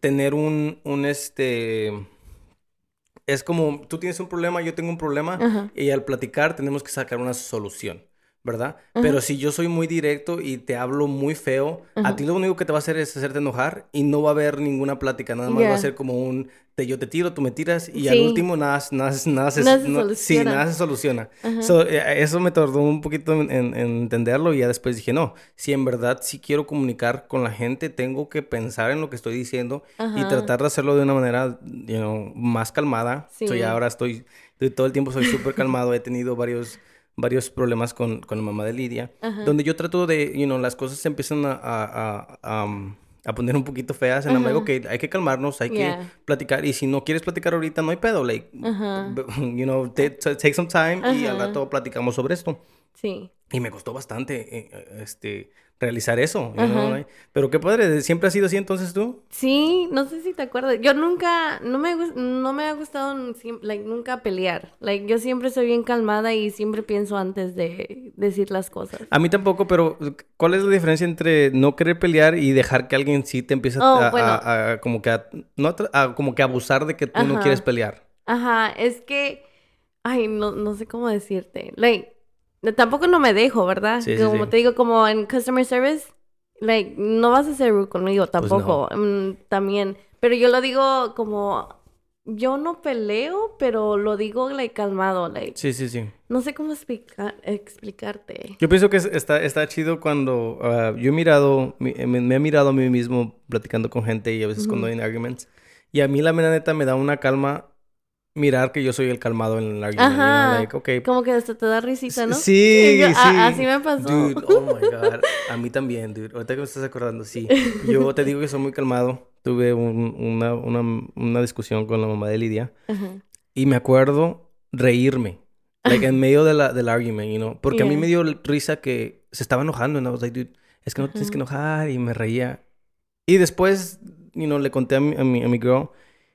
tener un, un, este, es como, tú tienes un problema, yo tengo un problema, Ajá. y al platicar tenemos que sacar una solución. ¿Verdad? Pero si yo soy muy directo y te hablo muy feo, a ti lo único que te va a hacer es hacerte enojar y no va a haber ninguna plática, nada más va a ser como un te, yo te tiro, tú me tiras y Sí. al último nada, nada, nada, se, Nada se no- sí, soluciona. nada se soluciona. So, eh, eso me tardó un poquito en, en- en entenderlo y ya después dije, no, si en verdad sí quiero comunicar con la gente, tengo que pensar en lo que estoy diciendo y Ajá. tratar de hacerlo de una manera, you know, más calmada. Sí. So, ya ahora estoy, todo el tiempo soy súper calmado, he tenido varios varios problemas con, con la mamá de Lidia, donde yo trato de, you know, las cosas se empiezan a, a, a- a, um, a poner un poquito feas, y I'm like, ok, hay que calmarnos, hay Yeah. que platicar, y si no quieres platicar ahorita, no hay pedo, like, Ajá. [laughs] you know, ta- ta- take some time y al rato platicamos sobre esto. Sí. Y me costó bastante eh, eh, este, realizar eso. you know, Pero qué padre, ¿siempre has sido así entonces tú? Sí, no sé si te acuerdas. Yo nunca, no me, no me ha gustado like, nunca pelear. Like, yo siempre soy bien calmada y siempre pienso antes de decir las cosas. A mí tampoco, pero ¿cuál es la diferencia entre no querer pelear y dejar que alguien sí te empiece Oh, a, bueno. a- a- como que a, no a como que abusar de que tú no quieres pelear? Ajá, es que, ay, no, no sé cómo decirte. Like, tampoco no me dejo, ¿verdad? Sí, sí, como sí. te digo, como en customer service, like, no vas a ser rude conmigo Pues tampoco. Mm, también. Pero yo lo digo como, yo no peleo, pero lo digo, like, calmado, like, Sí, sí, sí. no sé cómo explicar, explicarte. Yo pienso que es- está, está chido cuando ah, yo he mirado, mi- eh, me, me he mirado a mí mismo platicando con gente y a veces cuando hay arguments. Y a mí la mera neta me da una calma mirar que yo soy el calmado en know, Ajá. like, okay, Como que hasta te da risita, ¿no? Sí, yo, sí. "Ah, así me pasó. Dude, [laughs] oh my God. A mí también, dude. Ahorita que me estás acordando, sí. Yo te digo que soy muy calmado. Tuve un- una, una, una discusión con la mamá de Lidia Ajá. y me acuerdo reírme. Like, en medio de la, del argument, you know. Porque a mí Yeah. me dio risa que se estaba enojando. Y I was like, dude, es que no tienes que enojar. Y me reía. Y después, you know, le conté a mi, a mi, a mi girl.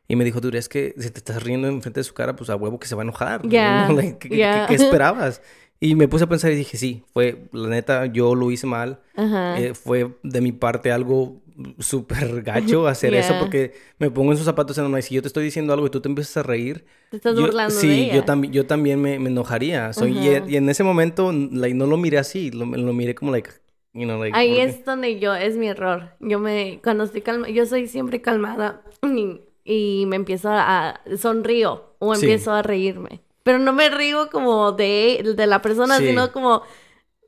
Y me dijo, dude, es que si te estás riendo enfrente de su cara, pues a huevo que se va a enojar. Yeah, know, [laughs] like, ¿qué, qué- yeah. qué esperabas? Y me puse a pensar y dije, sí, fue, la neta, yo lo hice mal. Ajá. Eh, fue de mi parte algo súper gacho [laughs] hacer eso Yeah. porque me pongo en sus zapatos en si yo te estoy diciendo algo y tú te empiezas a reír. Te estás yo- burlando sí, de ella. yo también, yo también me, me enojaría. Soy, y, Ajá. y en ese momento, like, no lo miré así, lo, lo miré como, like, you know, like... Ahí porque- es donde yo, es mi error. Yo me, cuando estoy calma, yo soy siempre calmada y, me empiezo a, sonrío o Sí. empiezo a reírme. Pero no me río como de, de la persona, Sí. sino como,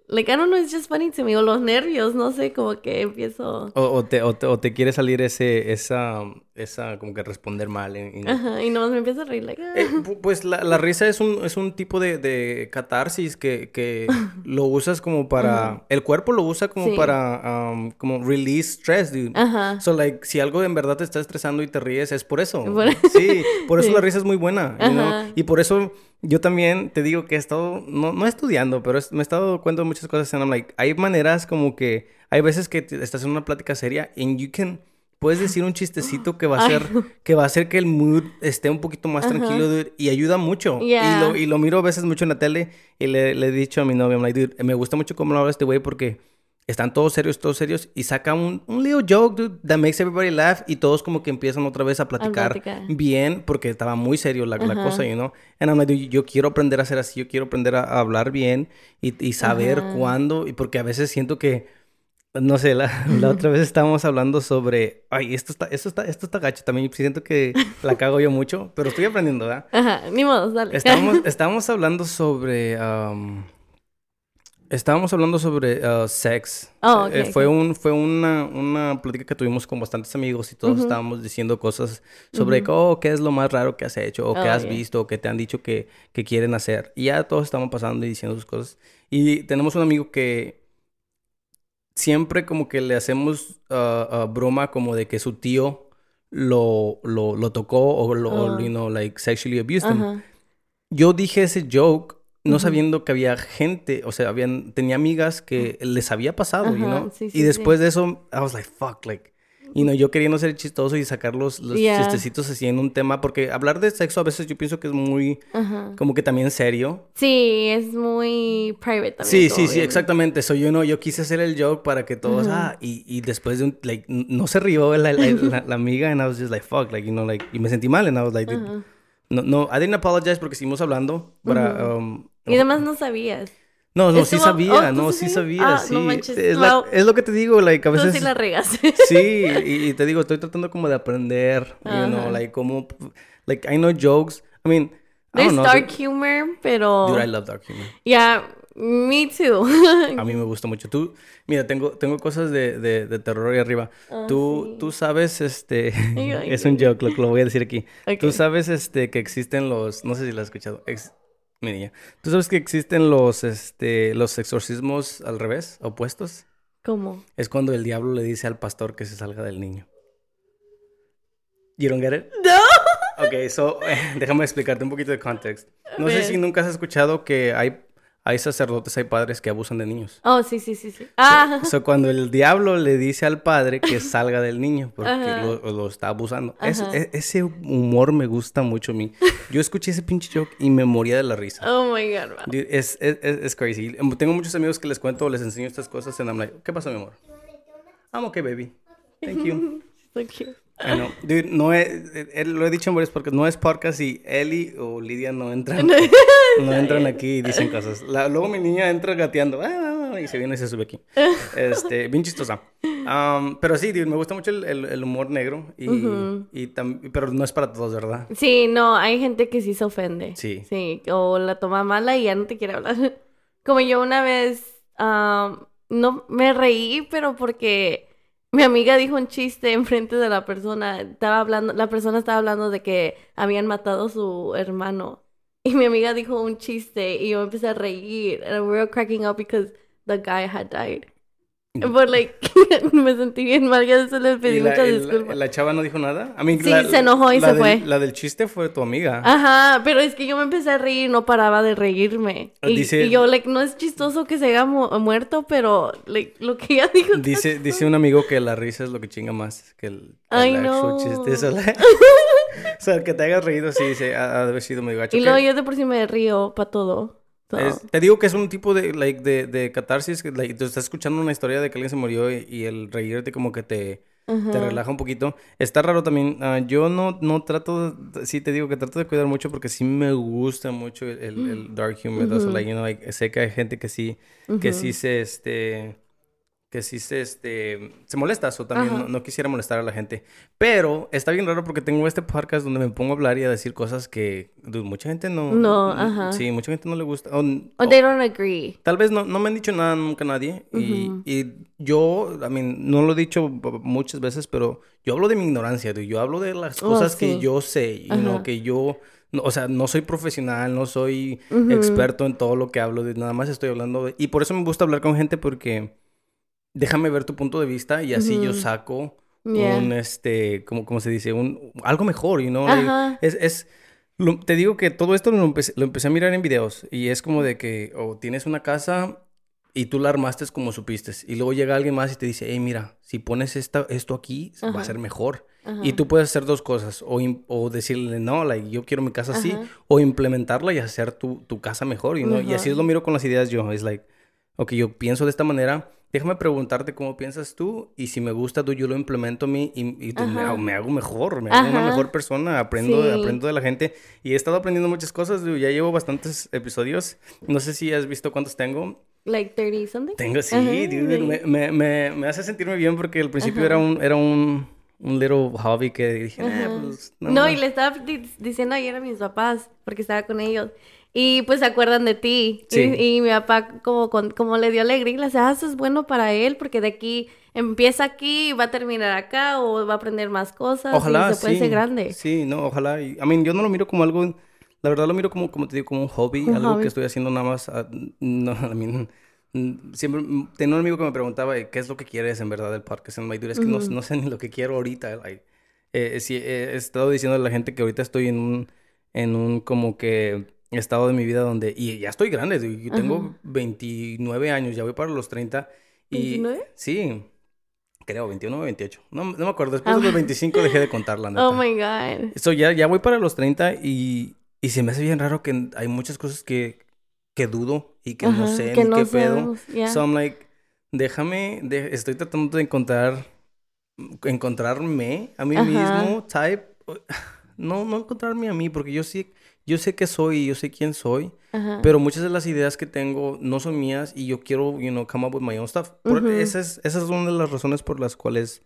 like, I don't know, it's just funny to me. O los nervios, no sé, como que empiezo... O, o te, o, te, o te quiere salir ese, esa, esa, como que responder mal. en- en- Ajá, y nomás me empiezo a reír, like, ah. Eh, pu- pues la, la risa es un, es un tipo de, de catarsis que, que [laughs] lo usas como para... El cuerpo lo usa como Sí. para... um, como release stress, dude. Ajá. So, like, si algo en verdad te está estresando y te ríes, es por eso. Por- [laughs] Sí, por eso Sí. la risa es muy buena, you know? Y por eso yo también te digo que he estado, no, no estudiando, pero es- me he estado dando cuenta de muchas cosas. And I'm like, hay maneras como que, hay veces que te- estás en una plática seria and you can, puedes decir un chistecito que va a ser, que va a hacer que el mood esté un poquito más Ajá. tranquilo, dude, y ayuda mucho. Yeah. Y, lo, y lo miro a veces mucho en la tele y le, le he dicho a mi novia, I'm like, dude, me gusta mucho cómo lo habla este güey porque están todos serios, todos serios, y saca un, un little joke, dude, that makes everybody laugh, y todos como que empiezan otra vez a platicar platicar. bien, porque estaba muy serio la, la Ajá. cosa, you know? And I'm like, dude, yo quiero aprender a hacer así, yo quiero aprender a, a hablar bien y, y saber Ajá. cuándo, y porque a veces siento que, no sé, la, la otra vez estábamos hablando sobre, ay, esto está, esto está, esto está gacho, también siento que la [laughs] cago yo mucho, pero estoy aprendiendo, ¿verdad? Ajá, ni modo, dale. Estábamos, [laughs] estábamos hablando sobre. um, estábamos hablando sobre uh, sex. Oh, Eh, fue ok. un, fue una, una plática que tuvimos con bastantes amigos y todos estábamos diciendo cosas sobre oh, qué es lo más raro que has hecho, o qué Oh, has yeah. visto, o qué te han dicho que, que quieren hacer. Y ya todos estamos pasando y diciendo sus cosas. Y tenemos un amigo que siempre como que le hacemos uh, uh, broma como de que su tío lo, lo, lo tocó o lo, Oh. you know, like sexually abused him Ajá. yo dije ese joke no Ujú. sabiendo que había gente, o sea, habían, tenía amigas que les había pasado, you know? sí, sí, y después de eso, I was like, fuck, like, you know, yo queriendo ser chistoso y sacar los, los Yeah. chistecitos así en un tema, porque hablar de sexo a veces yo pienso que es muy, Ajá. como que también serio. Sí, es muy private también. Sí, sí, sí, bien- exactamente. Soy yo no, yo quise hacer el joke para que todos, ah, y, y después de un, like, no se rió la, la, la, la amiga, and I was just like, fuck, like, you know, like, y me sentí mal, and I was like, dude, Ajá. no, no, I didn't apologize porque seguimos hablando, para, um, Y además no sabías. No, no, sí sabía, oh, no, ¿tú sí sí sí. Ah, no es, la- wow. es lo que te digo, like, a Tú veces... sí la regas. [laughs] Sí, y, y te digo, estoy tratando como de aprender, you know, like, como... Like, I know jokes, I mean, I There's know. dark humor, pero... Dude, I love dark humor. Yeah, me too. A mí me gusta mucho. Tú, mira, tengo, tengo cosas de, de, de terror ahí arriba. Ah, tú, sí. tú sabes, este... [laughs] Es un joke, lo, lo voy a decir aquí. Ok. Tú sabes, este, que existen los... No sé si lo has escuchado. Ex- mi niña. ¿Tú sabes que existen los, este, los exorcismos al revés, opuestos? ¿Cómo? Es cuando el diablo le dice al pastor que se salga del niño. You don't get it? [laughs] No. Ok, so, eh, [laughs] déjame explicarte un poquito de context. No sé si nunca has escuchado que hay, hay sacerdotes, hay padres que abusan de niños. Oh, sí, sí, sí, sí. Ah, So, cuando el diablo le dice al padre que [laughs] salga del niño porque lo, lo está abusando. Es- Ajá. e- ese humor me gusta mucho a mí. Yo escuché ese pinche joke y me moría de la risa. oh my God. wow. Dude, Es, es, es, es crazy. Tengo muchos amigos que les cuento, les enseño estas cosas and I'm like, ¿qué pasa, mi amor? I'm okay, baby. Thank you. [laughs] So cute. Know. Dude, no eh, lo he dicho en varios podcasts, no es podcast y Eli o Lidia no entran. [laughs] no entran aquí y dicen cosas. La- luego mi niña entra gateando "Ah", y se viene y se sube aquí. [laughs] Este, bien chistosa. Um, pero sí, dude, me gusta mucho el, el- el humor negro y, y tam- pero no es para todos, ¿verdad? Sí, no, hay gente que sí se ofende. Sí. Sí, o la toma mala y ya no te quiere hablar. [laughs] Como yo una vez, am, no me reí, pero porque mi amiga dijo un chiste enfrente de la persona. Estaba hablando, la persona estaba hablando de que habían matado a su hermano. Y mi amiga dijo un chiste y yo empecé a reír. And we were cracking up because the guy had died. But like, [laughs] me sentí bien mal, ya se le pedí ¿Y la, muchas el- disculpas. la chava no dijo nada? A mí, Sí, la- se enojó y se del- fue. La del chiste fue tu amiga. Ajá, pero es que yo me empecé a reír y no paraba de reírme. Y, Dice- y yo, like, no es chistoso que se haya mu- muerto, pero, like, lo que ella [laughs] dijo. Dice, dice un amigo que la risa es lo que chinga más que el, Ay, el actual no. chiste. Eso, la- [laughs] o sea, que te hayas reído, sí, dice, ha, ha de haber sido medio gacho. Y que- luego yo de por sí me río para todo. So, es- te digo que es un tipo de, like, de, de catarsis, que like, tú estás escuchando una historia de que alguien se murió y, y el reírte como que te, te relaja un poquito. Está raro también. ah, yo no, no trato, sí te digo que trato de cuidar mucho porque sí me gusta mucho el, el- el dark humor. o sea, like, you know, like, sé que hay gente que sí, que sí se, este, que sí se, este, se molesta. O también no, no quisiera molestar a la gente. Pero está bien raro porque tengo este podcast donde me pongo a hablar y a decir cosas que dude, mucha gente no... No, ajá. Sí, mucha gente no le gusta. o- O they don't agree. Tal vez no, no me han dicho nada nunca nadie. y, y yo, I mean, no lo he dicho muchas veces, pero yo hablo de mi ignorancia. dude. Yo hablo de las Oh, cosas que sí. yo sé. Y no que yo... o sea, no soy profesional, no soy experto en todo lo que hablo. de- nada más estoy hablando de... Y por eso me gusta hablar con gente porque... Déjame ver tu punto de vista y así yo saco Yeah. un, este... como ¿Cómo se dice? Un, algo mejor, you know? Ajá. es, es, lo- te digo que todo esto lo empecé, lo empecé a mirar en videos y es como de que o tienes una casa y tú la armaste como supiste y luego llega alguien más y te dice, hey, mira, si pones esta, esto aquí va a ser mejor. Ajá. Y tú puedes hacer dos cosas, o, o decirle, no, like, yo quiero mi casa así, o implementarla y hacer tu, tu casa mejor, you know? Y así lo miro con las ideas yo, es like, ok, yo pienso de esta manera, déjame preguntarte cómo piensas tú, y si me gusta tú, yo lo implemento a mí, y, y tú- me, Ajá. hago, me hago mejor, me hago una Ajá. mejor persona, aprendo, Sí. aprendo de la gente, y he estado aprendiendo muchas cosas, ya llevo bastantes episodios, no sé si has visto cuántos tengo, Like 30 something. tengo, sí, Ajá, dude, me, me, me, me hace sentirme bien porque al principio Ajá. era un, era un, un little hobby que dije, "Nah, Ajá. pues, No, más". y le estaba di- diciendo ayer a mis papás, porque estaba con ellos. Y pues se acuerdan de ti. Sí. Y, y mi papá como, con- como le dio alegría, le dice, ah, eso es bueno para él, porque de aquí empieza aquí y va a terminar acá o va a aprender más cosas Ojalá, y se puede sí. ser grande. Sí, no, ojalá. Y, I mean, yo no lo miro como algo, la verdad lo miro como, como te digo, como un hobby, Un algo hobby. que estoy haciendo nada más. ah, no, [laughs] I mean, mm, siempre mm, tenía un amigo que me preguntaba eh, qué es lo que quieres en verdad del podcast. My dude, es que no, no sé ni lo que quiero ahorita. like, eh, sí, eh, he estado diciendo a la gente que ahorita estoy en un, en un como que estado de mi vida donde, y ya estoy grande, yo tengo Ajá. 29 años, ya voy para los 30. Y, ¿29? Sí, creo, 21 o 28. No, no me acuerdo, después Ah. de los 25 dejé de contar, la [laughs] neta. Oh my God. So, ya, ya voy para los 30 y, y se me hace bien raro que hay muchas cosas que, que dudo y que no sé que ni no qué pedo. sabemos, ya. So I'm like, déjame, de- estoy tratando de encontrar, encontrarme a mí Ajá. mismo, type. [sighs] No, no encontrarme a mí, porque yo sí, yo sé qué soy yo sé quién soy, Ajá. pero muchas de las ideas que tengo no son mías y yo quiero, you know, come up with my own stuff. Por- Ujú. esa, es, esa es una de las razones por las cuales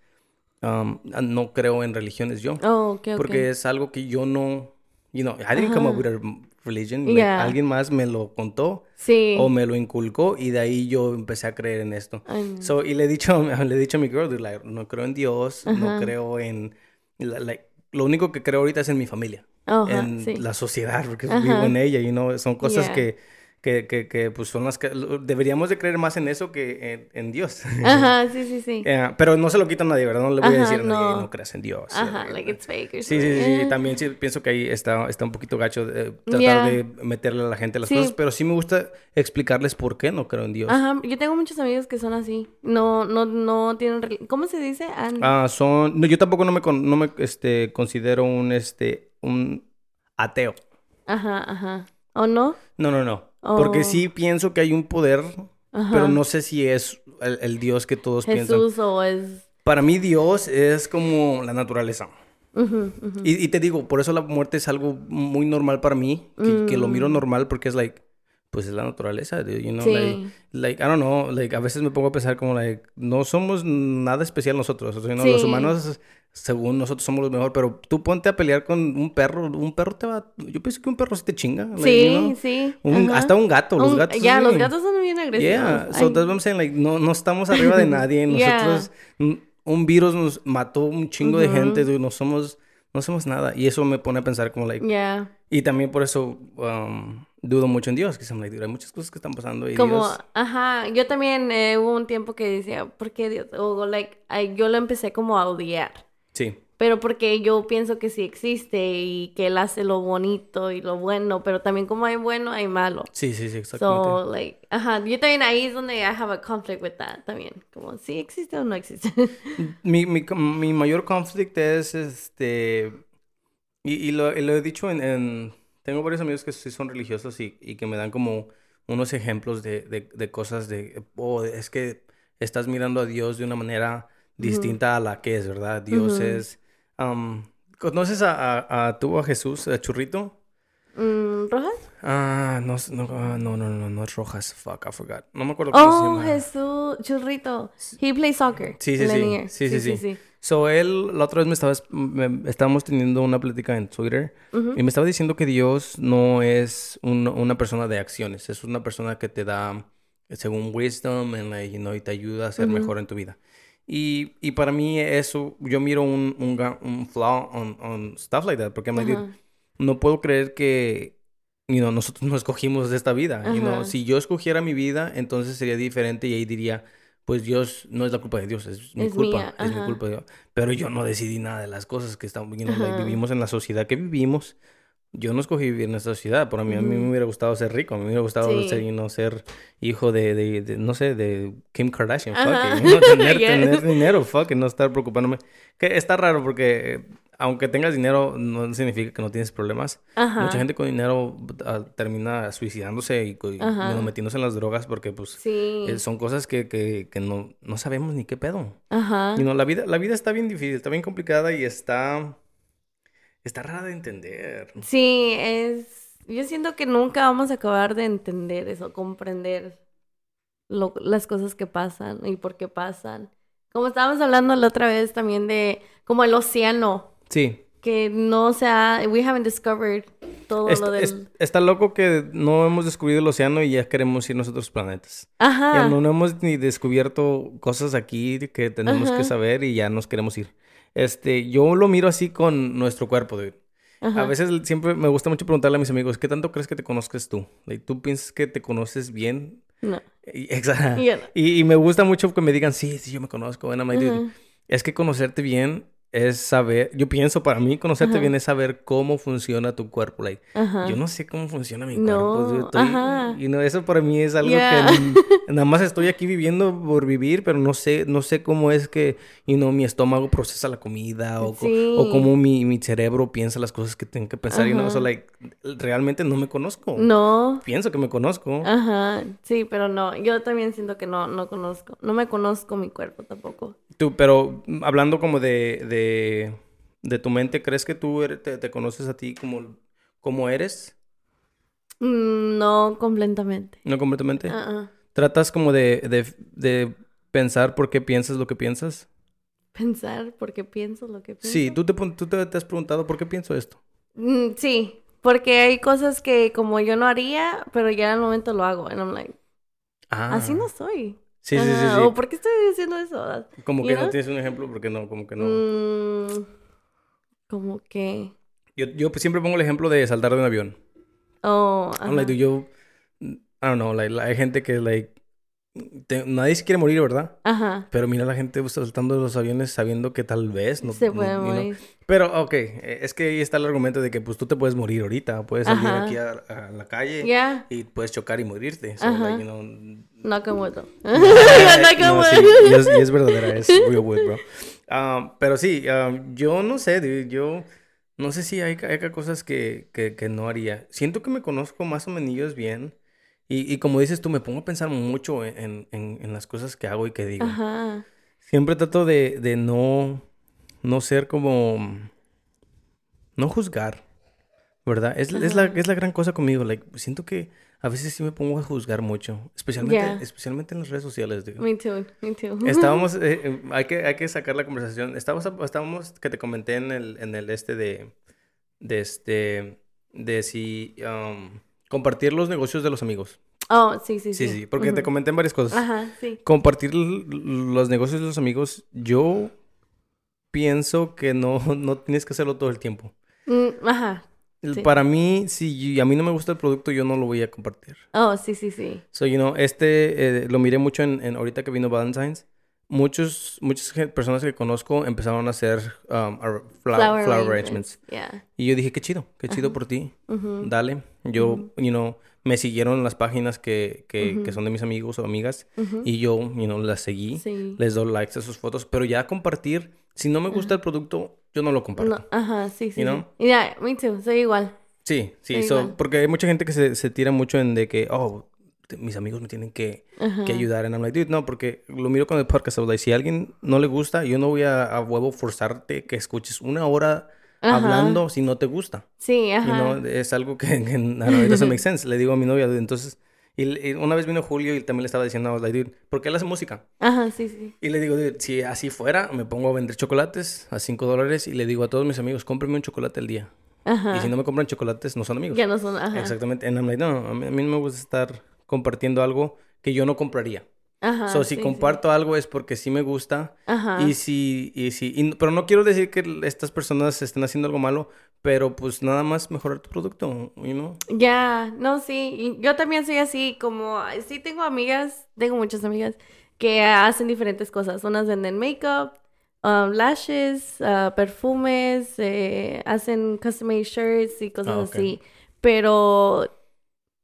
um, no creo en religiones yo. Oh, ok, ok. Porque es algo que yo no, you know, I didn't come up with a religion. like, Yeah. alguien más me lo contó Sí. o me lo inculcó y de ahí yo empecé a creer en esto. So, y le he dicho, [laughs] le he dicho a mi girl, like, no creo en Dios, no creo en, like, lo único que creo ahorita es en mi familia, En sí. la sociedad, porque vivo en ella, you know, son cosas Yeah. que, que, que, que, pues son las que deberíamos de creer más en eso que en, en Dios. Ajá, [laughs] sí, sí, sí. Eh, pero no se lo quita a nadie, ¿verdad? No le voy a decir a nadie, no. no creas en Dios. Ajá, Eh, like it's fake or Sí, sí, sí, sí. También sí, pienso que ahí está, está un poquito gacho de tratar Yeah. de meterle a la gente las Sí. cosas, pero sí me gusta explicarles por qué no creo en Dios. Ajá, yo tengo muchos amigos que son así. No, no, no tienen... ¿Cómo se dice? Ah, son... No, yo tampoco no me, con- no me este, considero un, este, un ateo. Ajá, ajá. ¿O no? No, no, no. Porque Oh. sí pienso que hay un poder, Ajá. pero no sé si es el, el Dios que todos piensan. Jesús o es... Para mí Dios es como la naturaleza. Ujú, ujú. Y, y te digo, por eso la muerte es algo muy normal para mí, que, que lo miro Mm. normal porque es like, pues es la naturaleza, you know, Sí. like, like, I don't know, like, a veces me pongo a pensar como, like, no somos nada especial nosotros, o sea, you know, los Sí. humanos, según nosotros somos los mejores, pero tú ponte a pelear con un perro, un perro te va, yo pienso que un perro sí te chinga, like, Sí, you know, sí. un- hasta un gato, los Un- gatos. Ya, los gatos son bien agresivos. Yeah, so that's what I'm saying, like, no, no estamos arriba de [laughs] nadie, nosotros, un, un virus nos mató un chingo de gente, dude, no somos, no somos nada, y eso me pone a pensar como, like, y también por eso um, dudo mucho en Dios, que se me like, hay muchas cosas que están pasando y Como, Dios... ajá, yo también eh, hubo un tiempo que decía, ¿por qué Dios? O, like, yo lo empecé como a odiar. Sí, Pero porque yo pienso que sí existe y que él hace lo bonito y lo bueno, pero también como hay bueno, hay malo. sí, sí, sí, exactamente. So, like, ajá, yo también ahí es donde I have a conflict with that también. Como, ¿sí existe o no existe? [laughs] mi, mi, mi mayor conflicto es este... Y, y lo, y lo he dicho en, en- Tengo varios amigos que sí son religiosos y, y que me dan como unos ejemplos de, de, de cosas de... Oh, es que estás mirando a Dios de una manera distinta a la que es, ¿verdad? Dios es... um, ¿Conoces a, a, a tú, a Jesús, a Churrito? Mm, ¿Rojas? Ah, no, ah, no, no, no, no es Rojas. Fuck, I forgot. No me acuerdo cómo se Oh, llama. Jesús, churrito. He plays soccer. Sí, sí, sí. niña. Sí, sí, sí. So, él, la otra vez me estaba, me- estábamos teniendo una plática en Twitter Ujú. y me estaba diciendo que Dios no es un- una persona de acciones, es una persona que te da, según wisdom, and, like, you know, y te ayuda a ser Ujú. mejor en tu vida. Y, y para mí eso, yo miro un, un, un flaw on, on stuff like that, porque dude, Ajá. no puedo creer que you know, nosotros no escogimos esta vida. you know. Si yo escogiera mi vida, entonces sería diferente y ahí diría, pues Dios no es la culpa de Dios, es mi Es culpa, mía, es mi culpa. Pero yo no decidí nada de las cosas que estamos, you know, like, vivimos en la sociedad que vivimos. Yo no escogí vivir en esta sociedad, pero a mí, a mí me hubiera gustado ser rico, a mí me hubiera gustado Sí. ser, know, ser hijo de, de, de, no sé, de Kim Kardashian, fuck Ajá. it, [laughs] you know, tener, Yes. tener dinero, fuck it, no estar preocupándome. Que está raro porque eh, aunque tengas dinero no significa que no tienes problemas. Ajá. Mucha gente con dinero ah, termina suicidándose y, y, bueno, metiéndose en las drogas porque pues Sí. eh, son cosas que, que, que no, no sabemos ni qué pedo. Ajá. Y no, la vida, la vida está bien difícil, está bien complicada y está, está rara de entender. Sí, es... Yo siento que nunca vamos a acabar de entender eso, comprender lo- las cosas que pasan y por qué pasan. Como estábamos hablando la otra vez también de como el océano, Sí. que no se ha... We haven't discovered todo lo del... es- está loco que no hemos descubierto el océano y ya queremos irnos a otros planetas. Ajá. Ya no, no hemos ni descubierto cosas aquí que tenemos que saber y ya nos queremos ir. Este, yo lo miro así con nuestro cuerpo, dude. Ajá. A veces siempre me gusta mucho preguntarle a mis amigos, ¿qué tanto crees que te conozcas tú? ¿Tú piensas que te conoces bien? No. Y, [laughs] exa- Yo no. y, y me gusta mucho que me digan, sí, sí, yo me conozco. And I'm like, dude, Ujú. es que conocerte bien es saber, yo pienso para mí, conocerte Ajá. bien es saber cómo funciona tu cuerpo. Like, Ajá. yo no sé cómo funciona mi No, cuerpo. dude. Estoy- ajá. Y no, eso para mí es algo Yeah. que [laughs] nada más estoy aquí viviendo por vivir, pero no sé, no sé cómo es que, you know, mi estómago procesa la comida o, Sí. o cómo mi, mi cerebro piensa las cosas que tengo que pensar. Y no, Ajá. so, like, realmente no me conozco. No. Pienso que me conozco. Ajá. Sí, pero no. Yo también siento que no, no conozco. No me conozco mi cuerpo tampoco. Tú, pero mm, hablando como de, de, de tu mente, ¿crees que tú eres- te, te conoces a ti como, como eres? Mm, No completamente. No completamente. Ah, ah. ¿Tratas como de, de, de pensar por qué piensas lo que piensas? Pensar porque pienso lo que pienso. Sí, ¿tú te, tú te, te has preguntado por qué pienso esto? Mm, sí, porque hay cosas que como yo no haría, pero ya en el momento lo hago. And I'm like, Ah. así no soy. Sí, sí, sí, Ajá, sí. O ¿por qué estoy haciendo eso? Como que no tienes un ejemplo porque no, como que no. Mm, como que... Yo, yo siempre pongo el ejemplo de saltar de un avión. Oh, I'm like, ajá. dude, yo I don't know, like, hay gente que, like, te- nadie se quiere morir, ¿verdad? Ajá. Pero mira la gente saltando de los aviones sabiendo que tal vez no... Se no- puede you know. morir. Pero, ok, eh, es que ahí está el argumento de que, pues, tú te puedes morir ahorita. Puedes salir Ajá. aquí a, a la calle Yeah. y puedes chocar y morirte. So, Ajá. like, you know, [laughs] Sí, wood. y es, y es verdadera, es [laughs] real wood, bro. Um, pero sí, um, yo no sé, dude, yo no sé si hay, hay cosas que, que, que no haría. Siento que me conozco más o menos bien. Y, y como dices tú, me pongo a pensar mucho en, en, en las cosas que hago y que digo. Ajá. Siempre trato de, de no, no ser como... No juzgar, ¿verdad? Es, es, la, es la gran cosa conmigo. Like, siento que a veces sí me pongo a juzgar mucho. Especialmente, Yeah. especialmente en las redes sociales, dude. Me too. Me too. [laughs] Estábamos, eh, eh, hay, que, hay que sacar la conversación. Estábamos, estábamos que te comenté en el, en el este de, de este, de si um, compartir los negocios de los amigos. Oh, sí, sí, Sí, sí. sí, porque te comenté en varias cosas. Ajá, sí. Compartir los negocios de los amigos, yo pienso que no, [laughs] no tienes que hacerlo todo el tiempo. Mm, ajá. Sí. Para mí, si a mí no me gusta el producto, yo no lo voy a compartir. Oh, sí, sí, sí. So, you know, este eh, lo miré mucho en, en ahorita que vino Valentine's. Muchos, muchas personas que conozco empezaron a hacer um, flower, Flower arrangements. Yeah. Y yo dije, qué chido, qué chido Ajá. por ti. Dale. Yo, you know, me siguieron las páginas que, que, que son de mis amigos o amigas. Y yo, you know, las seguí. Sí. Les doy likes a sus fotos. Pero ya compartir, si no me gusta el producto, yo no lo comparto. No, ajá, sí, sí. You know? Yeah, me too. Soy igual. Sí, sí. So- porque hay mucha gente que se, se tira mucho en de que, oh, mis amigos me tienen que, que ayudar. And I'm like, dude, no, porque lo miro con el podcast. I was like, si a alguien no le gusta, yo no voy a, a huevo forzarte que escuches una hora Ajá. hablando si no te gusta. Sí, You ajá. know, es algo que, que no, it doesn't make sense. Le digo a mi novia, entonces... Y, una vez vino Julio y también le estaba diciendo, like, dude, ¿por qué él hace música? Ajá, sí, sí. Y le digo, dude, si así fuera, me pongo a vender chocolates a 5 dólares y le digo a todos mis amigos, cómprenme un chocolate al día. Ajá. Y si no me compran chocolates, no son amigos. Ya no son, ajá. Exactamente. And I'm like, no, a mí, a mí no me gusta estar compartiendo algo que yo no compraría. Ajá. so, si sí, sí. comparto algo es porque sí me gusta. Ajá. Y si, y si, y- pero no quiero decir que estas personas estén haciendo algo malo, pero pues nada más mejorar tu producto, you know? Ya, no, sí. Yo también soy así, como, sí tengo amigas, tengo muchas amigas que hacen diferentes cosas. Unas venden makeup, um, lashes, uh, perfumes, eh, hacen custom made shirts y cosas Ah, así. Pero,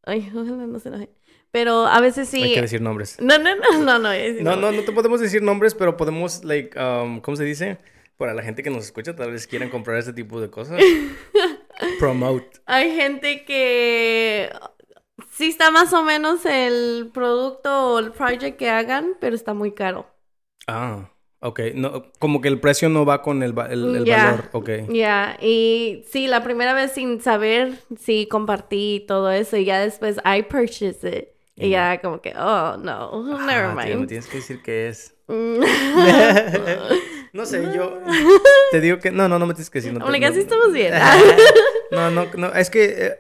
ay, [laughs] ojalá no se enoje. Pero a veces sí. Hay que decir nombres. No, no, no, no, no. es- No, no, no te podemos decir nombres, pero podemos, like, um, ¿cómo se dice? Para la gente que nos escucha, tal vez quieran comprar este tipo de cosas. [laughs] Promote. Hay gente que sí está más o menos el producto o el project que hagan, pero está muy caro. Ah, ok. No, como que el precio no va con el, va- el, el Ya. valor. Ok. Ya, y sí, la primera vez sin saber, sí compartí todo eso y ya después I purchased it. Y ya como que, oh, no, never Ah, tío, me mind. tienes que decir qué es. [laughs] No sé, yo [laughs] te digo que... No, no, no me tienes que decir. No, like, no- estamos bien. [laughs] No, no, no, es que eh,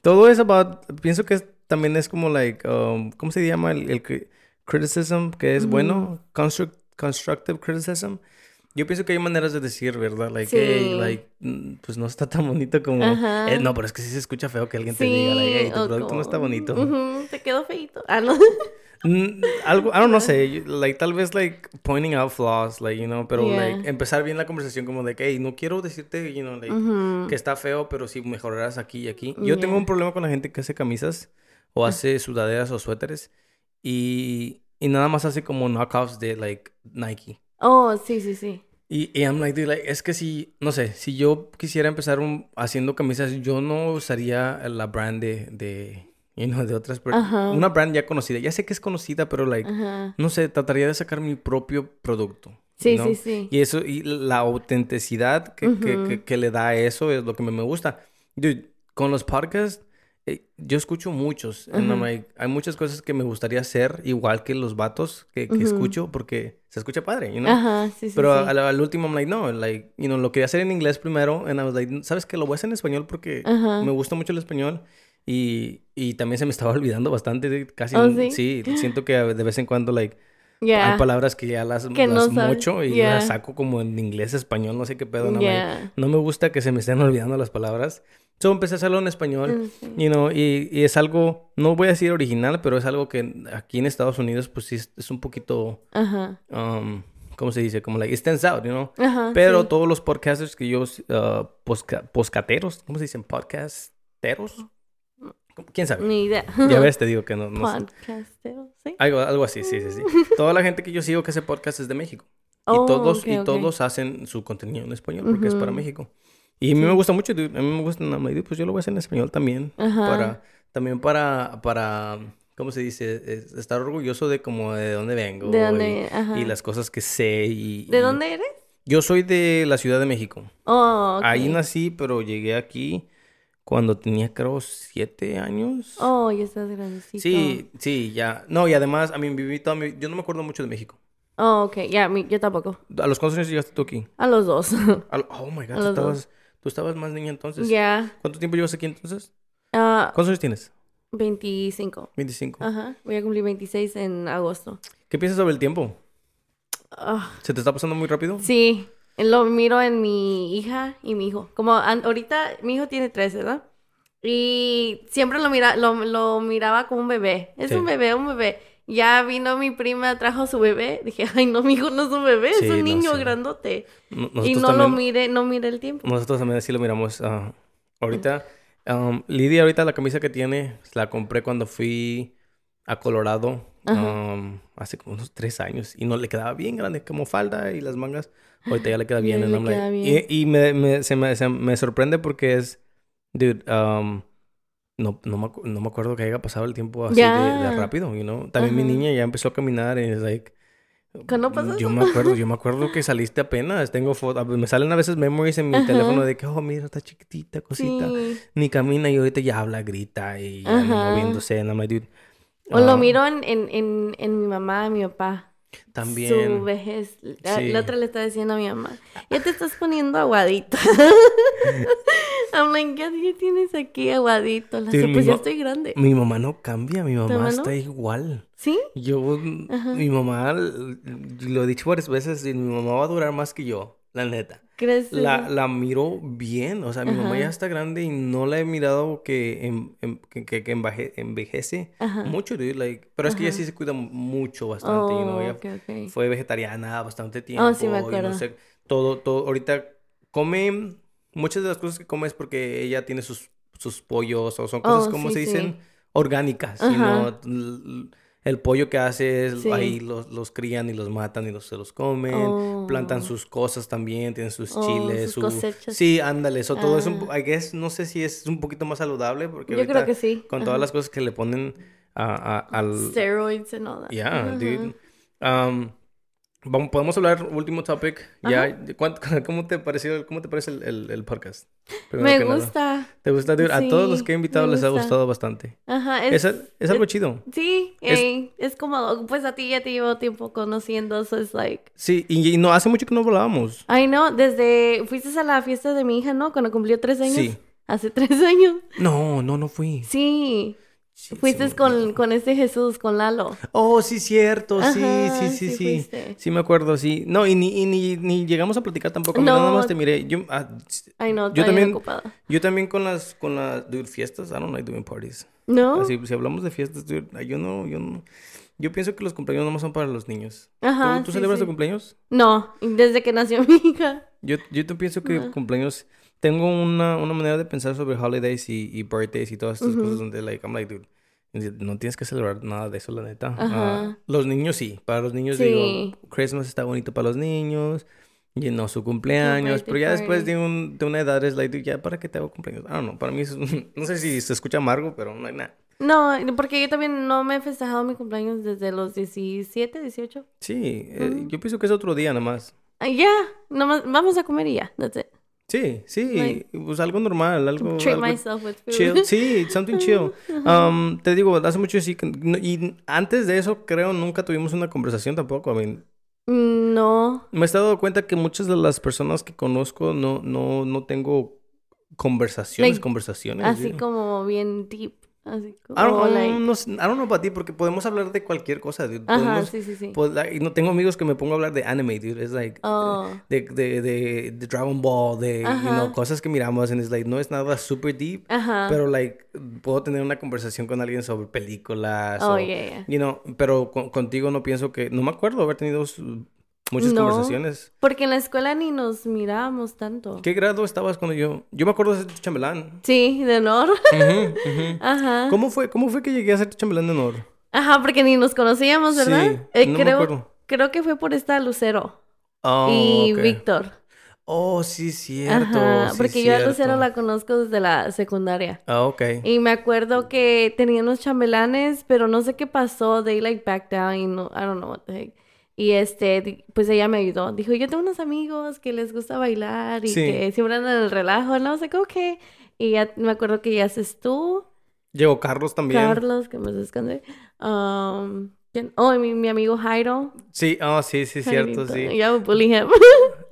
todo es about, pienso que es- también es como like, um, ¿cómo se llama el, el cri- criticism que es bueno? Construct, constructive criticism. Yo pienso que hay maneras de decir, ¿verdad? Like, Sí. hey, like, mm, pues no está tan bonito como... Eh, no, pero es que sí se escucha feo que alguien te diga, like, hey, tu producto no está bonito. ujú, te quedó feito. Ah, no. [laughs] Mm, algo, I don't know, sé, like, tal vez, like, pointing out flaws, like, you know, pero, Yeah. like, empezar bien la conversación como de que, hey, no quiero decirte, you know, like, Ujú. que está feo, pero sí mejorarás aquí y aquí. Yo tengo Yeah. un problema con la gente que hace camisas o hace sudaderas o suéteres y, y nada más hace como knockoffs de, like, Nike. Oh, sí, sí, sí. Y, y I'm like, dude, like, es que si, no sé, si yo quisiera empezar un- haciendo camisas, yo no usaría la brand de, de you know, de otras personas. Ajá. Una brand ya conocida. Ya sé que es conocida, pero, like, no sé, trataría de sacar mi propio producto. Sí, ¿no? sí, sí. Y eso, y la autenticidad que, que- que le da a eso es lo que me, me gusta. Dude, con los podcasts, eh, yo escucho muchos. and I'm Ujú. like, hay muchas cosas que me gustaría hacer igual que los vatos que, que Ujú. escucho porque se escucha padre, you know? Ajá, sí, sí. Pero sí. al, al último, I'm like, no, like, you know, lo quería hacer en inglés primero. And I was like, ¿sabes qué? Lo voy a hacer en español porque Ajá. me gusta mucho el español. Y, y también se me estaba [laughs] olvidando bastante. Casi, ¿Oh, sí? sí, siento que de vez en cuando, like, Yeah. Hay palabras que ya las, Que no las sabes. mucho y Yeah. las saco como en inglés, español, no sé qué pedo. No, me- Yeah. no me gusta que se me estén [laughs] olvidando las palabras. So empecé a hacerlo en español. Sí. You know, y, y es algo, no voy a decir original, pero es algo que aquí en Estados Unidos, pues sí, es, un poquito, Ajá. um, ¿cómo se dice? Como like, it stands out, you know. Ajá. Pero Ah, sí. todos los podcasters que yo, uh, posca- poscateros, ¿cómo se dicen? Podcasteros. ¿Quién sabe? Ni idea. Ya ves, te digo que no, no sé. Podcastero, ¿sí? Algo, algo así, sí, sí, sí. Toda la gente que yo sigo que hace podcast es de México. Y Oh, todos, y todos hacen su contenido en español porque es para. México. Y a mí me gusta mucho, a mí me gusta, pues yo lo voy a hacer en español también. Ajá. Para, también para, para, ¿cómo se dice? Es- estar orgulloso de como de dónde vengo. ¿De y- dónde? Ajá. Y, las cosas que sé. Y, ¿De y- dónde eres? Yo soy de la Ciudad de México. Oh, ok. Ahí nací, pero llegué aquí cuando tenía, creo, siete años. Oh, ya estás grandecito. Sí, sí, ya. No, y además, a mí viví toda mi... Yo no me acuerdo mucho de México. Oh, ok. Ya, mi- yo tampoco. ¿A los cuántos años llegaste tú aquí? A los dos. [laughs] A lo- Oh, my God, tú estabas, tú estabas más niña entonces. Ya. ¿Cuánto tiempo llevas aquí entonces? Ah, ¿Cuántos años tienes? 25. 25. Ajá. Voy a cumplir 26 en agosto. ¿Qué piensas sobre el tiempo? Ah, ¿Se te está pasando muy rápido? sí. Lo miro en mi hija y mi hijo. Como ahorita mi hijo tiene 13, ¿verdad? Y siempre lo, mira, lo, lo miraba como un bebé. Es Sí. un bebé, un bebé. Ya vino mi prima, trajo su bebé. [laughs] Dije, ay, no, mi hijo no es un bebé, Sí, es un no, niño sí. grandote. Y no lo mire, no mire el tiempo. nosotros también así lo miramos. ah, ahorita, um, Lidia, ahorita la camisa que tiene, la compré cuando fui a Colorado um, hace como unos tres años y no le quedaba bien grande como falda y las mangas. Ahorita ya le queda bien. Le queda bien. Y, y me, me- se, me, se me sorprende porque es, dude, um, no, no, me, no me acuerdo que haya pasado el tiempo así de, de Ya. rápido, you know. También mi Ajá. niña ya empezó a caminar y es like... ¿Cuándo pasó Yo eso? me acuerdo, [laughs] yo me acuerdo que saliste apenas. Tengo fotos, me salen a veces memories en mi Ajá. teléfono de que, oh, mira, está chiquitita, cosita. Sí. Ni camina y ahorita ya habla, grita y ya moviéndose. Like, dude, O lo ah, miro en, en, en, en mi mamá, mi papá. También. Su vejez. La, Sí. la otra le está diciendo a mi mamá, ya te estás poniendo aguadito. [laughs] I'm like, ya tienes aquí aguadito. La Sí, sé, pues ya estoy grande. Mi mamá no cambia, mi mamá mamá no? está igual. ¿Sí? Yo, Ajá. mi mamá, lo he dicho varias veces, mi mamá va a durar más que yo, la neta. ¿Crees? La, la miro bien, o sea, mi mamá ya está grande y no la he mirado que, en- en- que, que- que enveje- envejece Ajá. mucho, dude, like, pero es que ella sí se cuida mucho, bastante, you know, Oh, ella fue vegetariana bastante tiempo. Oh, sí me y no acuerdo. sé, todo, todo, ahorita come, muchas de las cosas que come es porque ella tiene sus, sus pollos o son cosas, Oh, como sí, se sí. dicen? Orgánicas, el pollo que hace es, Sí. ahí los, los crían y los matan y los, se los comen, plantan Oh. sus cosas también, tienen sus Oh, chiles, sus su... cosechas. Sí, ándale, eso todo es un, Ah. I guess, no sé si es un poquito más saludable porque Yo creo ahorita que sí. con todas las cosas que le ponen a, a- al... Steroids and all that. Yeah, Ajá. dude. Um, vamos, podemos hablar último topic. Ya, ¿cuánto- [laughs] ¿cómo te pareció, cómo te parece el, el- el podcast? Me nada. gusta. ¿Te gusta? A todos los que he invitado les ha gusta. gustado bastante. Ajá. Es, Es, es algo chido. sí, es- eh, es como, pues a ti ya te llevo tiempo conociendo, so es like, Sí, y, y no, hace mucho que no hablábamos. Ay, no, desde, fuiste a la fiesta de mi hija, ¿no? Cuando cumplió tres años. Sí. Hace tres años. No, no, no fui. Sí. Sí, Fuiste sí. con, con este Jesús, con Lalo. Oh, sí, cierto, sí, Ajá, sí, sí, sí sí. me acuerdo, sí. No, y ni, y ni, ni llegamos a platicar tampoco. No. Nada más te miré. Yo, ah, Ay, no, Yo también- ocupada. yo también con las, con las, dude, fiestas. I don't like doing parties. ¿No? Así, si hablamos de fiestas, dude, yo no, yo no. Yo pienso que los cumpleaños no son para los niños. Ajá, ¿Tú, celebras tu cumpleaños? No, desde que nació [laughs] mi hija. Yo, yo te pienso que cumpleaños... Tengo una, una manera de pensar sobre holidays y, y birthdays y todas estas cosas donde, like, I'm like, dude, no tienes que celebrar nada de eso, la neta. Ajá. Ah, los niños sí. Para los niños Sí. digo, Christmas está bonito para los niños. Y no su cumpleaños. Pero ya después de, un, de una edad es like, dude, ya, ¿para qué te hago cumpleaños? Ah, no, para mí es... [laughs] No sé si se escucha amargo, pero no hay nada. No, porque yo también no me he festejado mi cumpleaños desde los 17, 18. Sí, eh, yo pienso que es otro día nada más. Ah, Ya, nomás vamos a comer y ya. That's it. Sí, sí, Like- pues algo normal, algo, Treat algo myself with food. chill, sí, something chill. [laughs] Um, te digo, hace mucho sí, y antes de eso creo nunca tuvimos una conversación tampoco, I mean, No. me he dado cuenta que muchas de las personas que conozco no, no, no tengo conversaciones, Like, conversaciones. Así sí. como bien deep. Así como, I don't, o, I like- don't I don't know about ti, porque podemos hablar de cualquier cosa, dude. Ajá, Podemos- sí, sí, sí. pues, like, y no tengo amigos que me pongo a hablar de anime, dude. Es like Oh. de, de, de, de Dragon Ball, de you know, cosas que miramos, and it's like no es nada super deep, Ajá. pero like puedo tener una conversación con alguien sobre películas Oh, o, yeah, yeah. you know, pero con- contigo no pienso que no me acuerdo haber tenido muchas No. conversaciones. Porque en la escuela ni nos mirábamos tanto. ¿Qué grado estabas cuando yo? Yo me acuerdo de ser tu chambelán. Sí, de honor. [laughs] Ajá. ¿Cómo fue, ¿Cómo fue que llegué a ser tu chambelán de honor? Ajá, porque ni nos conocíamos, ¿verdad? Sí, Eh, no me creo, acuerdo. creo que fue por esta Lucero Oh, y. Víctor. Oh, sí, cierto. Ajá, sí, porque yo a Lucero la conozco desde la secundaria. Ah, ok. Y me acuerdo que tenía unos chambelanes, pero no sé qué pasó. They like back down y no, I don't know what the heck. Y este, pues ella me ayudó. Dijo, yo tengo unos amigos que les gusta bailar y Sí. que siempre andan en el relajo. No sé, como que. Y ya me acuerdo que ya haces tú, Llegó Carlos también. Carlos, que me descanse. Um, ¿quién? Oh, y mi, mi amigo Jairo. Sí, oh, sí, sí, cierto, Jairito. sí. Ya me bully him. [laughs]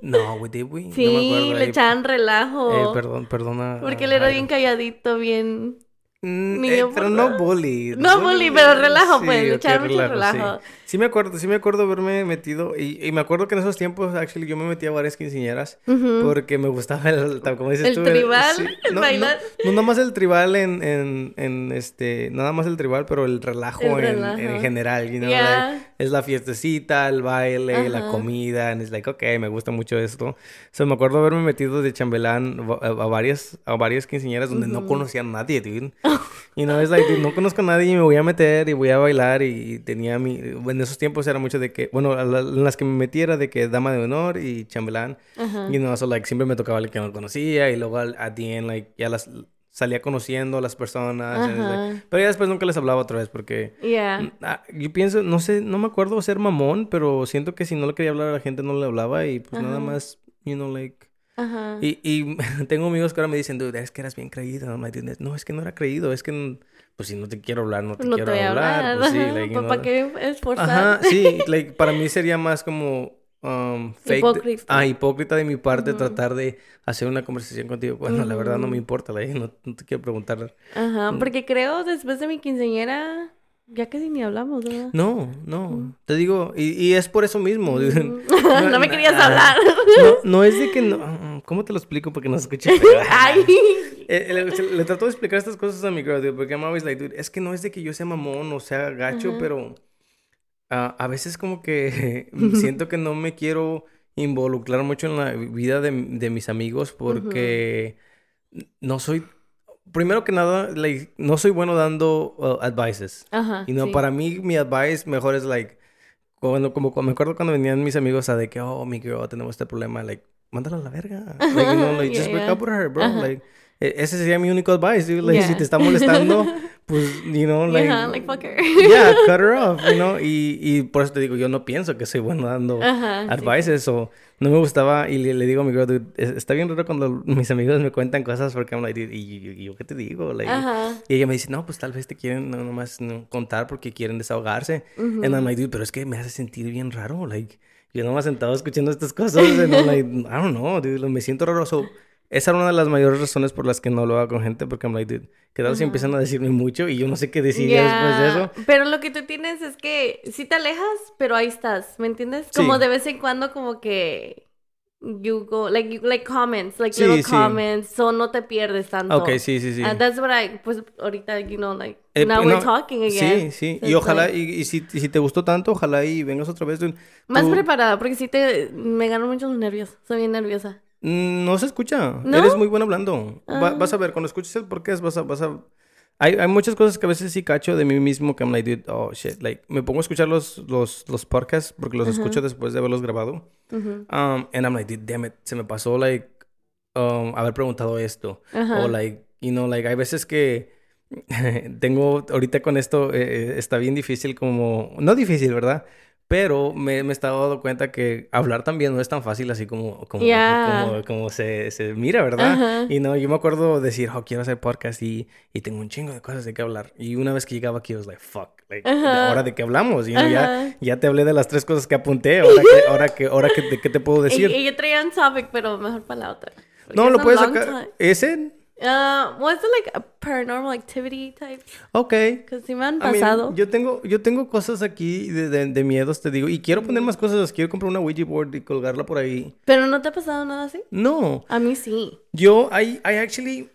No, we did we. sí, no me acuerdo. le eh, echaban relajo. eh, perdón, perdona. porque él era Jairo. bien calladito, bien. Mm, eh, pero no bully. No bully, pero relajo, sí, pues, le echaban mucho sí. relajo. Sí. Me acuerdo, sí me acuerdo haberme metido. Y, y me acuerdo que en esos tiempos, actually, yo me metí a varias quinceañeras. Ujú. Porque me gustaba el, como dices El tú. tribal, sí, el no, bailar. No, no nada más el tribal en, en, en este, nada más el tribal, pero el relajo, El en, relajo. en general, you know, Yeah. like, es la fiestecita, el baile, la Ajá. comida, and it's like, okay, me gusta mucho esto. So, me acuerdo haberme metido de chambelán a, a varias, a varias quinceañeras donde no conocía a nadie, dude. [laughs] You know, es like, dude, no conozco a nadie y me voy a meter y voy a bailar y tenía mi... En esos tiempos era mucho de que... Bueno, la- en las que me metí era de que dama de honor y chambelán. Ajá. You know, so like siempre me tocaba el que no conocía y luego al at the end, like, ya las salía conociendo a las personas. and like- pero ya después nunca les hablaba otra vez porque... Yeah. ah, yo pienso, no sé, no me acuerdo ser mamón, pero siento que si no le quería hablar a la gente no le hablaba y pues nada más, you know, like... Ajá. Y, y [laughs] tengo amigos que ahora me dicen, dude, es que eras bien creído. "Dude, no, es que no era creído, es que, pues si no te quiero hablar, no te no quiero hablar. hablar. Pues sí, like, [laughs] ¿Para qué esforzar? Ajá, sí, [laughs] like, para mí sería más como um, fake. de- Hipócrita. ah, hipócrita de mi parte tratar de hacer una conversación contigo. Bueno, la verdad no me importa, like, no, no te quiero preguntar. Ajá, porque creo después de mi quinceañera ya casi ni hablamos, ¿verdad? No, no, te digo, y, y es por eso mismo. dude. [laughs] no me querías ah, hablar. No, no es de que no. ¿Cómo te lo explico? Porque no se escucha. [laughs] Ay. Eh, le, se- le trato de explicar estas cosas a mi girl, dude, porque I'm always like, dude, es que no es de que yo sea mamón o sea gacho, pero ah, a veces como que [laughs] siento que no me quiero involucrar mucho en la vida de, de mis amigos porque no soy, primero que nada, like, no soy bueno dando uh, advices. Ajá. Y no, sí. para mí mi advice mejor es like, cuando, como, me acuerdo cuando venían mis amigos a de que, oh, mi girl, tenemos este problema, like, mándala a la verga. [laughs] Like, you know, like, Yeah, just break yeah. up with her, bro. Ajá. Like, e- ese sería mi único advice, dude. Like, si Yeah. te está molestando, [laughs] pues, you know, like, Ajá, like fuck her. [laughs] yeah, cut her off, you know. Y, y por eso te digo, yo no pienso que soy bueno dando Ajá, sí. advices o no me gustaba y le, le digo a mi girl, dude, es- está bien raro cuando mis amigos me cuentan cosas porque I'm like, ¿y, y- y yo qué te digo? Like, y ella me dice, no, pues tal vez te quieren no, nomás no, contar porque quieren desahogarse. And I'm like, dude, pero es que me hace sentir bien raro. Like, yo nomás sentado escuchando estas cosas. And I'm like, I don't know, dude, me siento raro. So, esa era una de las mayores razones por las que no lo hago con gente. Porque I'm like, dude, ¿qué tal si empiezan a decirme mucho y yo no sé qué decir ya después de eso? Pero lo que tú tienes es que sí te alejas, pero ahí estás, ¿me entiendes? Como Sí. de vez en cuando como que you go like you, like comments, like Sí, little sí. comments, so no te pierdes tanto. Ok, sí, sí, sí. And that's what I pues ahorita you know like Eh, now no, we're talking Sí, again. sí. So Y ojalá, like- y, y si, y si te gustó tanto, ojalá y vengas otra vez. más preparada porque sí te me ganan mucho los nervios. Soy bien nerviosa. Mm, No se escucha. ¿No? Eres muy buena hablando. Va- Ah. vas a ver, cuando escuches el podcast, vas a, vas a... Hay, hay muchas cosas que a veces sí cacho de mí mismo que I'm like, dude, oh shit. Like, me pongo a escuchar los, los, los podcasts porque los escucho después de haberlos grabado. Ujú. Um, and I'm like, dude, damn it. Se me pasó, like, um, haber preguntado esto. Ajá. O, like, you know, like, hay veces que [laughs] tengo, ahorita con esto, eh, eh, está bien difícil como... No difícil, ¿verdad? Pero me, me he estado dando cuenta que hablar también no es tan fácil así como, como, Ya. como, como se, se mira, ¿verdad? Ajá. Y no, yo me acuerdo decir, oh, quiero hacer podcast y, y tengo un chingo de cosas de qué hablar. Y una vez que llegaba aquí, I was like, fuck, like, Ajá. ahora de qué hablamos. Y ya, Ajá. ya te hablé de las tres cosas que apunté. Ahora que, [laughs] ahora que, ahora que, ¿de qué te puedo Y, decir? y yo traía un topic, pero mejor para la otra. No, lo puedes sacar. ¿Ese? Uh, was it like a paranormal activity type? Ok. Because si me han I mean, pasado. yo tengo, yo tengo cosas aquí de, de, de miedos, te digo. Y quiero poner más cosas. Quiero comprar una Ouija board y colgarla por ahí. Pero no te ha pasado nada así? No. A mí sí. Yo, I, I actually,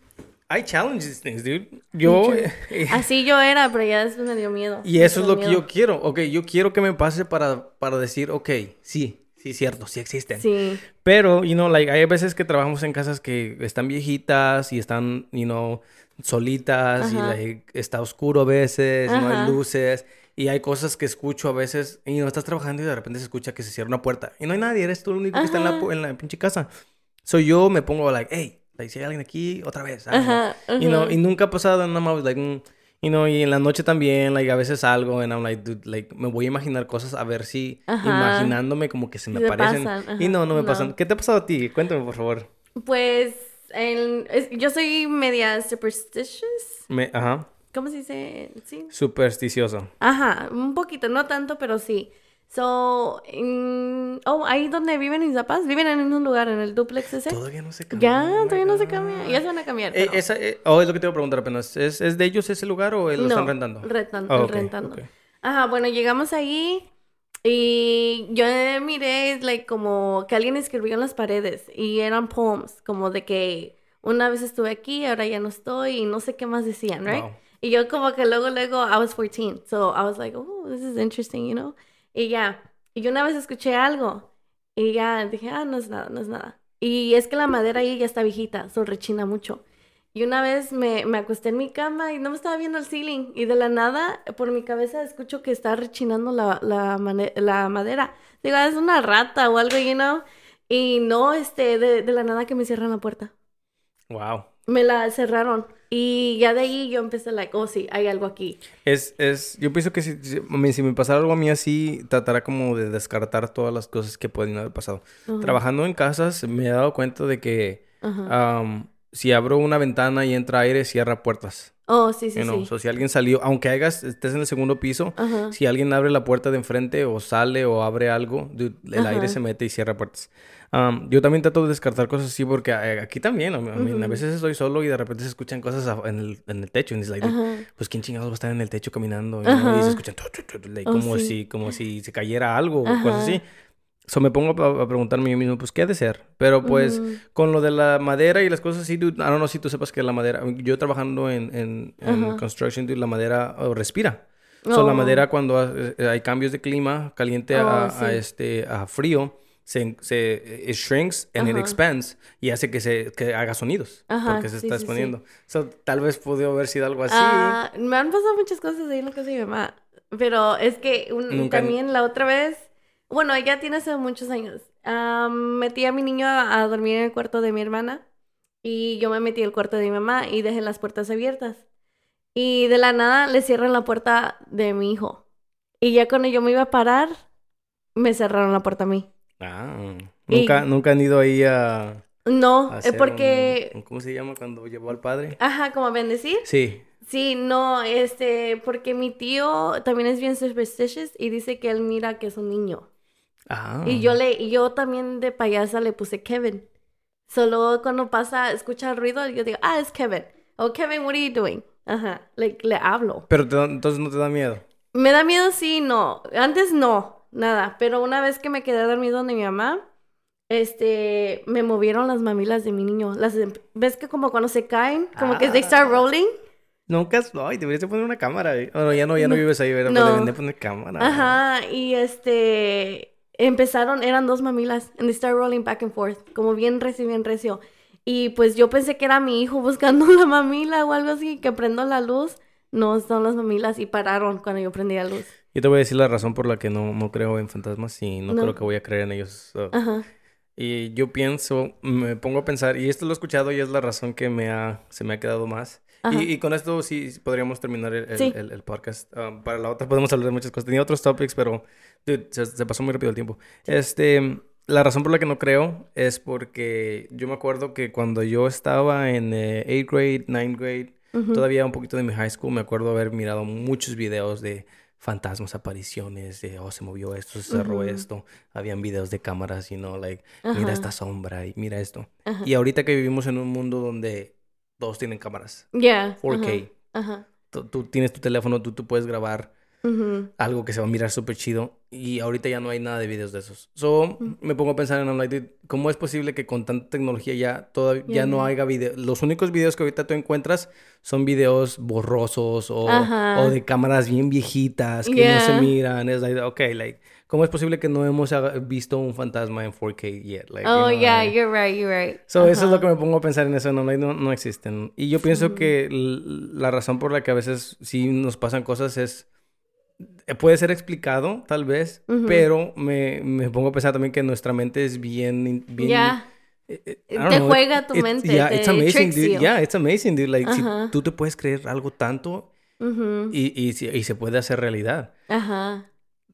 I challenge these things, dude. Yo, eh, Así yo era, pero ya después me dio miedo. y eso es lo dio que yo miedo. quiero. Ok, yo quiero que me pase para, para decir, ok, sí, sí, cierto, sí existen. Sí. Pero, you know, like, hay veces que trabajamos en casas que están viejitas y están, you know, solitas y Ajá. like, está oscuro a veces, no Ajá. hay luces. Y hay cosas que escucho a veces y no estás trabajando y de repente se escucha que se cierra una puerta. Y no hay nadie, eres tú el único que está en la, Ajá. en la pinche casa. So yo me pongo like, hey, like, si hay alguien aquí, otra vez. Know. Ajá, You know, ajá. y nunca ha pasado nada más, like, mm, you know, y en la noche también, like, a veces salgo and I'm like, dude, like, me voy a imaginar cosas a ver si, Ajá. imaginándome como que se me Se parecen. pasan, Y no, no me No. pasan. ¿Qué te ha pasado a ti? Cuéntame, por favor. Pues es- yo soy media superstitious. Me, ajá, ¿Cómo se dice? Sí. supersticioso. Ajá, un poquito, no tanto, pero sí. So, en- oh, ahí donde viven mis papás, viven en un lugar, en el duplex ese. Todavía no se cambia. Ya, oh todavía no se cambia. Ya se van a cambiar. Eh, pero- esa, eh, oh, es lo que te iba a preguntar apenas. ¿Es, es de ellos ese lugar o lo no, están rentando? rentan- Ah, ok, rentando. ok. Ajá, bueno, llegamos ahí y yo miré like como que alguien escribió en las paredes y eran poems, como de que una vez estuve aquí, ahora ya no estoy y no sé qué más decían, right? Wow. Y yo como que luego, luego, I was 14, so I was like, oh, this is interesting, you know? Y ya, y yo una vez escuché algo y ya dije, ah, no es nada, no es nada. Y es que la madera ahí ya está viejita, so rechina mucho. Y una vez me, me acosté en mi cama y no me estaba viendo el ceiling. Y de la nada, por mi cabeza, escucho que está rechinando la, la madera. Digo, "Ah, es una rata o algo, you know? Y no, este, de, de la nada que me cierran la puerta. Wow. Me la cerraron. Y ya de ahí yo empecé, like, oh, sí, hay algo aquí. Es, es, yo pienso que si, si, si me pasara algo a mí así, tratará como de descartar todas las cosas que pueden haber pasado. Ajá. Trabajando en casas, me he dado cuenta de que Ajá. am, si abro una ventana y entra aire, cierra puertas. Oh, sí, sí, you know? sí. So, si alguien salió, aunque hagas, estés en el segundo piso, Ajá. si alguien abre la puerta de enfrente o sale o abre algo, dude, el aire se mete y cierra puertas. Am, yo también trato de descartar cosas así porque eh, aquí también, I mean, a veces estoy solo y de repente se escuchan cosas a- en el, en el techo. Y es like, Ajá. pues quién chingados va a estar en el techo caminando y, ¿no? y se escuchan tu, tu, tu, like, Oh, como sí. si como si se cayera algo o cosas así. So me pongo a, a preguntarme yo mismo, pues qué ha de ser. Pero pues con lo de la madera y las cosas así, dude, I don't know si tú sepas que la madera, yo trabajando en, en, en construction, dude, la madera oh, respira. So, la Oh. madera cuando eh, hay cambios de clima, caliente a, Oh, a sí. este a frío, se, se it shrinks and it Ajá. expands y hace que se que haga sonidos Ajá, porque se sí, está sí, sí. exponiendo. So, tal vez pudo haber sido algo así. Ah, me han pasado muchas cosas ahí en la casa de mi mamá. Pero es que un- Nunca- también la otra vez, bueno, ya tiene hace muchos años. ah, metí a mi niño a, a dormir en el cuarto de mi hermana y yo me metí al cuarto de mi mamá y dejé las puertas abiertas. Y de la nada le cierran la puerta de mi hijo. Y ya cuando yo me iba a parar, me cerraron la puerta a mí. Ah, Y- nunca nunca han ido ahí a, No, a eh, porque, un- ¿cómo se llama cuando llevó al padre? ajá, como a bendecir. Sí. Sí, no, este, porque mi tío también es bien superstitious y dice que él mira que es un niño. Ah. Y yo le, y yo también de payasa le puse Kevin. Solo cuando pasa, escucha el ruido, yo digo, ah, es Kevin. O Kevin, what are you doing? Ajá, le, le hablo. Pero te entonces no te da miedo. Me da miedo, sí, no. Antes no, nada. Pero una vez que me quedé dormido donde mi mamá, este, me movieron las mamilas de mi niño. Las, em- ¿ves que como cuando se caen, como que they start rolling? Nunca, ay, deberías de poner una cámara. eh. Bueno, ya no, ya no, vives ahí, ¿verdad? No. Deben de poner cámara. Ajá, y este empezaron, eran dos mamilas, and they start rolling back and forth, como bien recio, bien recio. Y pues yo pensé que era mi hijo [laughs] buscando la mamila o algo así, que prendo la luz. No, son las mamilas y pararon cuando yo prendí la luz. Yo te voy a decir la razón por la que no, no creo en fantasmas y no, No. creo que voy a creer en ellos. Ajá. Y yo pienso, me pongo a pensar, y esto lo he escuchado y es la razón que me ha, se me ha quedado más. Y, y con esto sí podríamos terminar el, el- Sí. el- el podcast. Um, para la otra podemos hablar de muchas cosas. Tenía otros topics, pero dude, se, se pasó muy rápido el tiempo. Este, la razón por la que no creo es porque yo me acuerdo que cuando yo estaba en 8th grade, 9th grade, Ujú. todavía un poquito de mi high school, me acuerdo haber mirado muchos videos de fantasmas, apariciones, de, oh, se movió esto, se cerró esto. Habían videos de cámaras, you know, like, mira esta sombra y mira esto. Y ahorita que vivimos en un mundo donde todos tienen cámaras. Yeah. 4K. Ajá. Tú, tú tienes tu teléfono, tú, tú puedes grabar Ujú. algo que se va a mirar súper chido. Y ahorita ya no hay nada de videos de esos. So, me pongo a pensar en, like, ¿cómo es posible que con tanta tecnología ya, todavía, ya Ya no haya videos? Los únicos videos que ahorita tú encuentras son videos borrosos o, o de cámaras bien viejitas que no se Yeah. miran. Es like, okay, like, ¿cómo es posible que no hemos visto un fantasma en 4K yet? Like, you Oh, know, yeah, like- you're right, you're right. So, eso es lo que me pongo a pensar en eso, no, no, no existen. Y yo pienso que l- la razón por la que a veces sí nos pasan cosas es, puede ser explicado, tal vez, pero me, me pongo a pensar también que nuestra mente es bien... bien Yeah. eh, eh, Te know, juega tu it- mente, Yeah, it's amazing, dude. you. Yeah, it's amazing, dude. Like, si tú te puedes creer algo tanto Ujú. y, y, y se puede hacer realidad. Ajá.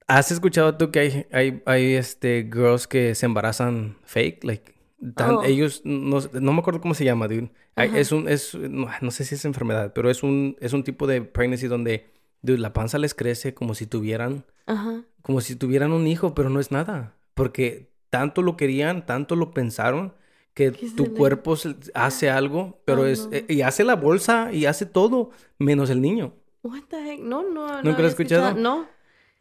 ¿Has escuchado tú que hay, hay, hay este, girls que se embarazan fake? Like, tan- Oh. ellos, no, no me acuerdo cómo se llama, dude. Ajá. es un, es, no, no sé si es enfermedad, pero es un, es un tipo de pregnancy donde, dude, la panza les crece como si tuvieran, Ajá. como si tuvieran un hijo, pero no es nada. Porque tanto lo querían, tanto lo pensaron, que tu le- cuerpo se- hace algo, pero Oh, es, no. eh, y hace la bolsa y hace todo, menos el niño. What the heck? No, no. no ¿Nunca lo había has escuchado? No.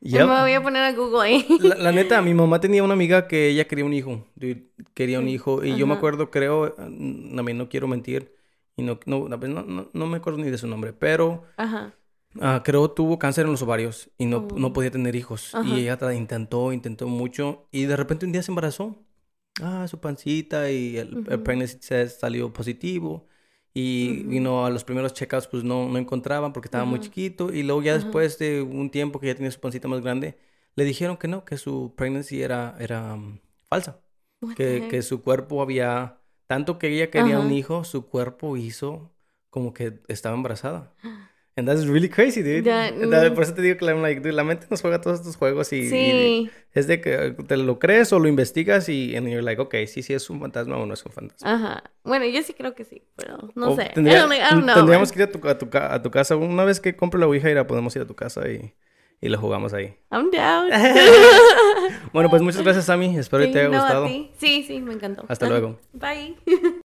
Yep. Me voy a poner a Google ahí. La, la neta, mi mamá tenía una amiga que ella quería un hijo, dude, quería un Sí, hijo, y yo me ajá. acuerdo, creo, mm, mí no quiero mentir, y no, no, no, no, no me acuerdo ni de su nombre, pero Ajá. Ah, creo tuvo cáncer en los ovarios y no, Oh. no podía tener hijos, Ajá. y ella intentó, intentó mucho, y de repente un día se embarazó, ah, su pancita, y el, el Ujú. pregnancy test salió positivo, y Ujú. vino a los primeros check-ups, pues no, no encontraban porque estaba muy Ajá. chiquito, y luego ya después de un tiempo que ya tenía su pancita más grande, le dijeron que no, que su pregnancy era, era um, falsa. Que, que su cuerpo había... Tanto que ella quería un hijo, su cuerpo hizo como que estaba embarazada. [gasps] And that's really crazy, dude. Da- mm. Por eso te digo que I'm like, dude, la mente nos juega todos estos juegos y, y Sí. es de que te lo crees o lo investigas y and you're like, ok, sí, sí es un fantasma o no es un fantasma. Ajá. Bueno, yo sí creo que sí, pero no O sé. tendría- I don't, I don't know, tendríamos man. que ir a tu, a tu a tu casa. Una vez que compre la Ouija, irá, podemos ir a tu casa y, y lo jugamos ahí. I'm down. [laughs] Bueno, pues muchas gracias, Sammy. Espero que te Sí, haya no, a gustado. ti. Sí, sí, me encantó. Hasta luego. [laughs] Bye. [laughs]